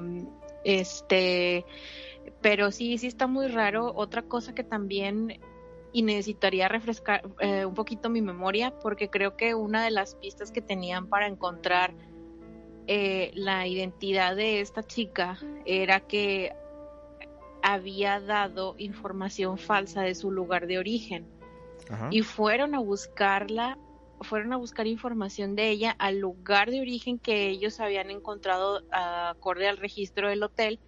este, pero sí, sí está muy raro. Otra cosa que también y necesitaría refrescar eh, un poquito mi memoria porque creo que una de las pistas que tenían para encontrar eh, la identidad de esta chica era que había dado información falsa de su lugar de origen. Y fueron a buscarla fueron a buscar información de ella al lugar de origen que ellos habían encontrado acorde al registro del hotel.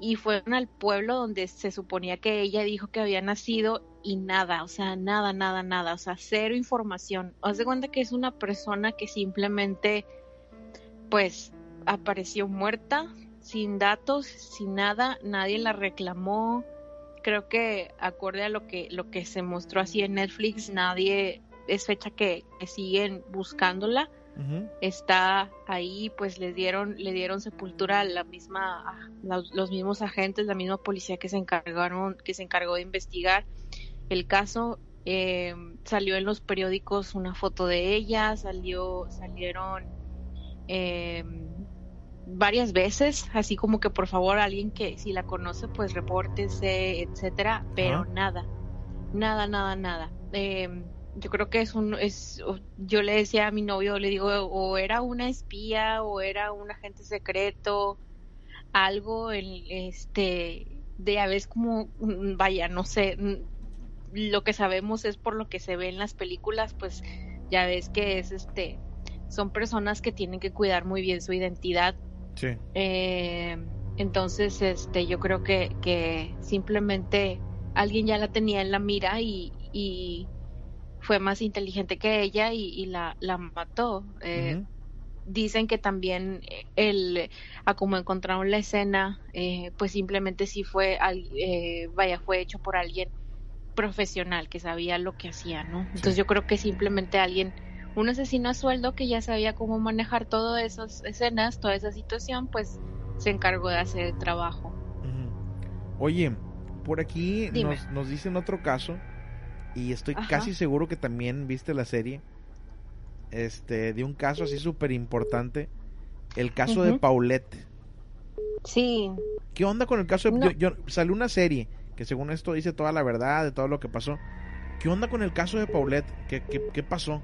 Y fueron al pueblo donde se suponía que ella dijo que había nacido y nada, o sea, nada, nada, nada, o sea, cero información. Haz de cuenta que es una persona que simplemente, pues, apareció muerta, sin datos, sin nada, nadie la reclamó. Creo que acorde a lo que lo que se mostró así en Netflix, nadie es fecha que, siguen buscándola. Está ahí, pues le dieron le dieron sepultura a la misma los mismos agentes, la misma policía que se encargaron que se encargó de investigar el caso. Eh, salió en los periódicos una foto de ella, salió salieron eh, varias veces, así como que por favor alguien que si la conoce pues repórtese, etcétera, pero nada, nada, nada, nada. Eh, yo creo que es un, es, yo le decía a mi novio, le digo, o era una espía o era un agente secreto, algo, en, este, de a veces como, vaya, no sé, lo que sabemos es por lo que se ve en las películas, pues ya ves que es este, son personas que tienen que cuidar muy bien su identidad eh, entonces, este, yo creo que, que simplemente alguien ya la tenía en la mira y, y fue más inteligente que ella y, la, la, mató. Eh, dicen que también el, a como encontraron la escena, eh, pues simplemente sí fue, vaya, fue hecho por alguien profesional que sabía lo que hacía, ¿no? Entonces yo creo que simplemente alguien un asesino a sueldo que ya sabía cómo manejar todas esas escenas, toda esa situación, pues se encargó de hacer el trabajo. Oye, por aquí nos, nos, dicen otro caso y estoy casi seguro que también viste la serie este de un caso así súper importante, el caso de Paulette. Sí. ¿Qué onda con el caso de... Yo, salió una serie que según esto dice toda la verdad de todo lo que pasó. ¿Qué onda con el caso de Paulette? ¿Qué, qué, qué pasó?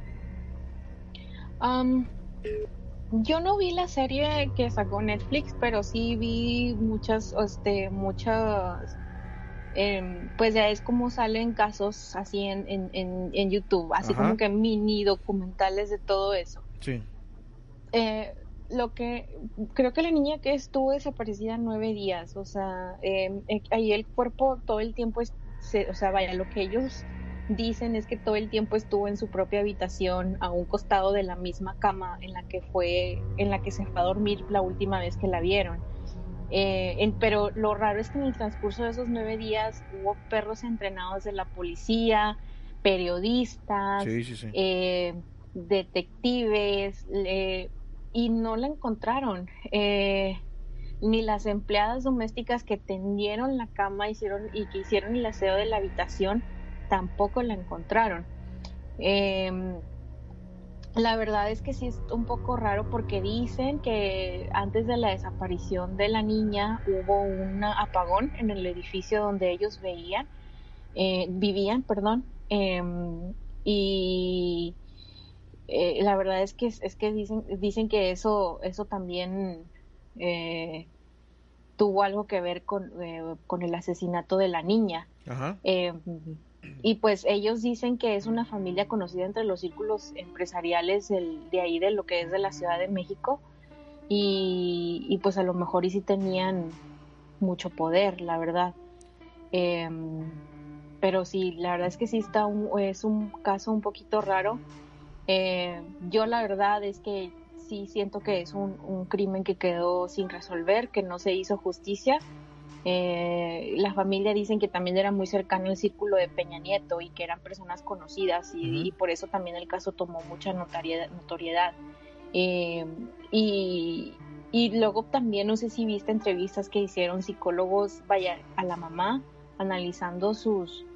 Yo no vi la serie que sacó Netflix, pero sí vi muchas, este, muchas, em, pues ya es como salen casos así en, en, en, YouTube, así como que mini documentales de todo eso. Sí. Eh, lo que creo que la niña que estuvo desaparecida nueve días, o sea, em, eh, ahí el cuerpo todo el tiempo, es, o sea, vaya, lo que ellos dicen es que todo el tiempo estuvo en su propia habitación a un costado de la misma cama en la que fue en la que se fue a dormir la última vez que la vieron. Eh, pero lo raro es que en el transcurso de esos nueve días hubo perros entrenados de la policía periodistas eh, detectives y no la encontraron. Eh, ni las empleadas domésticas que tendieron la cama hicieron y que hicieron el aseo de la habitación tampoco la encontraron. Em, la verdad es que sí es un poco raro porque dicen que antes de la desaparición de la niña hubo un apagón en el edificio donde ellos veían, eh, vivían, perdón, em, y eh, la verdad es que es que dicen dicen que eso eso también eh, tuvo algo que ver con, con el asesinato de la niña. Em, y pues ellos dicen que es una familia conocida entre los círculos empresariales de ahí, de lo que es de la Ciudad de México. Y, pues a lo mejor y sí tenían mucho poder, la verdad. Em, pero sí, la verdad es que sí está es un caso un poquito raro. Eh, yo la verdad es que sí siento que es un, un crimen que quedó sin resolver, que no se hizo justicia eh, la familia dicen que también era muy cercano al círculo de Peña Nieto y que eran personas conocidas y, por eso también el caso tomó mucha notoriedad. Eh, y, luego también no sé si viste entrevistas que hicieron psicólogos, vaya, a la mamá, analizando sus,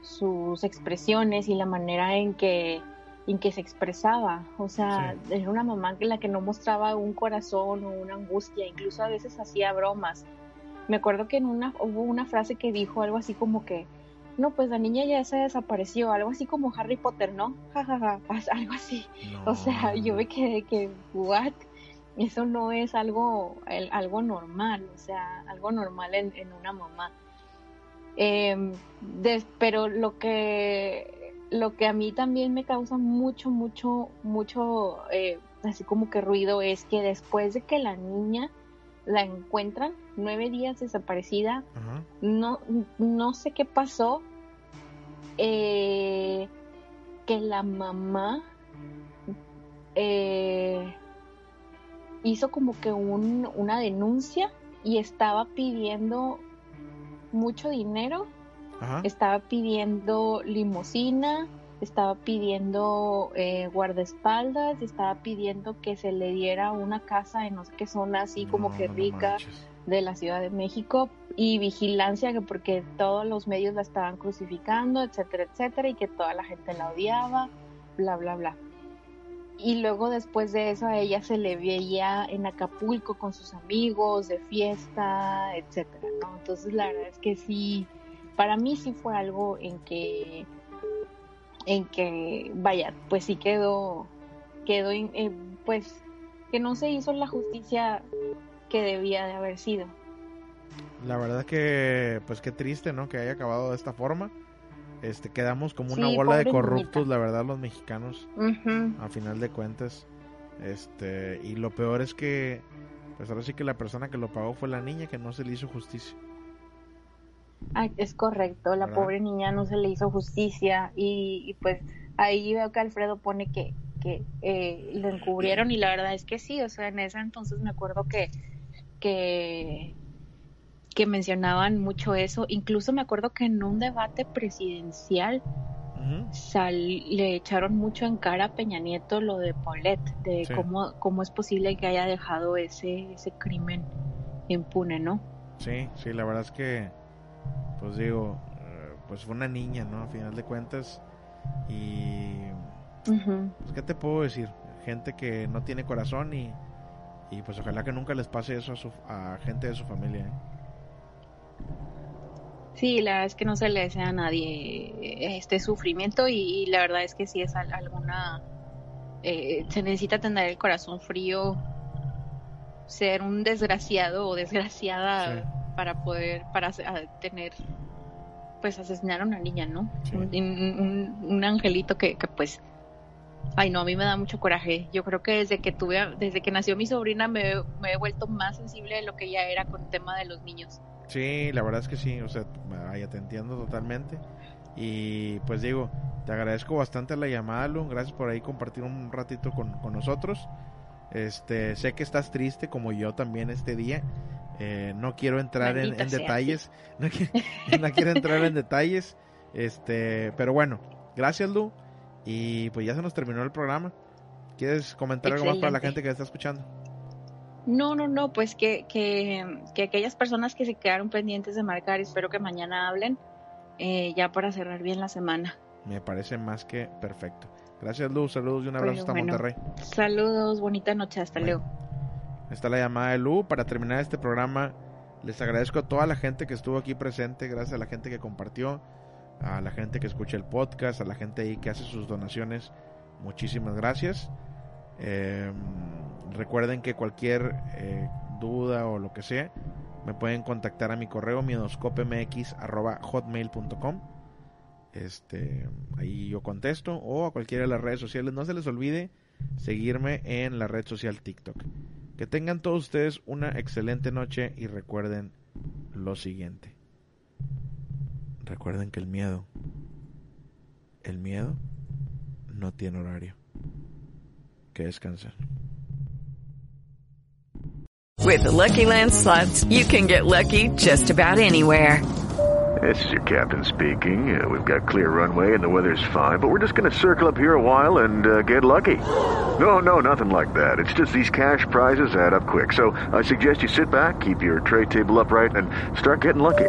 sus expresiones y la manera en que en que se expresaba, o sea, era una mamá que la que no mostraba un corazón o una angustia, incluso a veces hacía bromas, me acuerdo que en una hubo una frase que dijo algo así como que no, pues la niña ya se desapareció, algo así como Harry Potter, ¿no? Jajaja, algo así. O sea, yo me quedé que, ¿what? Eso no es algo, algo normal, o sea, algo normal en, una mamá. Em, pero lo que, lo que a mí también me causa mucho, mucho, mucho, eh, así como que ruido es que después de que la niña la encuentran nueve días desaparecida. No, no sé qué pasó. Eh, que la mamá eh, hizo como que un, una denuncia y estaba pidiendo mucho dinero. Estaba pidiendo limosina estaba pidiendo eh, guardaespaldas, estaba pidiendo que se le diera una casa en no sé qué zona así como que rica de la Ciudad de México y vigilancia que porque todos los medios la estaban crucificando, etcétera, etcétera, y que toda la gente la odiaba, bla, bla, bla. Y luego después de eso a ella se le veía en Acapulco con sus amigos, de fiesta, etcétera, ¿no? Entonces la verdad es que sí, para mí sí fue algo en que en que, vaya, pues sí quedó, quedó, eh, pues, que no se hizo la justicia que debía de haber sido. La verdad que, pues qué triste, ¿no? Que haya acabado de esta forma. Este, quedamos como una bola de corruptos, la verdad, los mexicanos, a final de cuentas. Este, y lo peor es que, pues ahora sí que la persona que lo pagó fue la niña que no se le hizo justicia es correcto, la pobre niña no se le hizo justicia y, pues ahí veo que Alfredo pone que, que eh, lo encubrieron y la verdad es que sí, o sea, en ese entonces me acuerdo que, que, que mencionaban mucho eso, incluso me acuerdo que en un debate presidencial le echaron mucho en cara a Peña Nieto lo de Paulette, de cómo, cómo es posible que haya dejado ese, ese crimen impune, ¿no? Sí, sí, la verdad es que pues digo, eh, pues fue una niña, ¿no? A final de cuentas. Y... Pues, ¿Qué te puedo decir? Gente que no tiene corazón y, y pues ojalá que nunca les pase eso a, su, a gente de su familia. ¿eh? Sí, la verdad es que no se le desea a nadie este sufrimiento y, la verdad es que sí es alguna... Eh, se necesita tener el corazón frío, ser un desgraciado o desgraciada para poder, para tener, pues asesinar a una niña, ¿no? Un, angelito que, pues, ay no, a mí me da mucho coraje. Yo creo que desde que tuve, desde que nació mi sobrina me, he vuelto más sensible de lo que ya era con el tema de los niños. Sí, la verdad es que sí, o sea, ya te entiendo totalmente. Y pues digo, te agradezco bastante la llamada, Lu. Gracias por ahí compartir un ratito con, con nosotros. Este, sé que estás triste como yo también este día. Eh, no quiero entrar en, detalles. No, quiero, entrar en detalles. Este, pero bueno, gracias Lu. Y pues ya se nos terminó el programa. ¿Quieres comentar algo más para la gente que está escuchando? No, no, no, pues que, que, que aquellas personas que se quedaron pendientes de marcar, espero que mañana hablen, eh, ya para cerrar bien la semana. Me parece más que perfecto. Gracias, Luz. Saludos y un abrazo hasta Monterrey. Saludos, bonita noche. Hasta luego. Está la llamada de Lu. Para terminar este programa, les agradezco a toda la gente que estuvo aquí presente. Gracias a la gente que compartió, a la gente que escucha el podcast, a la gente ahí que hace sus donaciones. Muchísimas gracias. Em, recuerden que cualquier eh, duda o lo que sea, me pueden contactar a mi correo miedoscopemx.hotmail.com este, ahí yo contesto o a cualquiera de las redes sociales. No se les olvide seguirme en la red social TikTok. Que tengan todos ustedes una excelente noche y recuerden lo siguiente. Recuerden que el miedo, el miedo no tiene horario. Que descansen. With the Lucky Land slots, you can get lucky just about anywhere. This is your captain speaking. Uh, we've got clear runway and the weather's fine, but we're just going to circle up here a while and uh, get lucky. No, no, nothing like that. It's just these cash prizes add up quick. So I suggest you sit back, keep your tray table upright, and start getting lucky.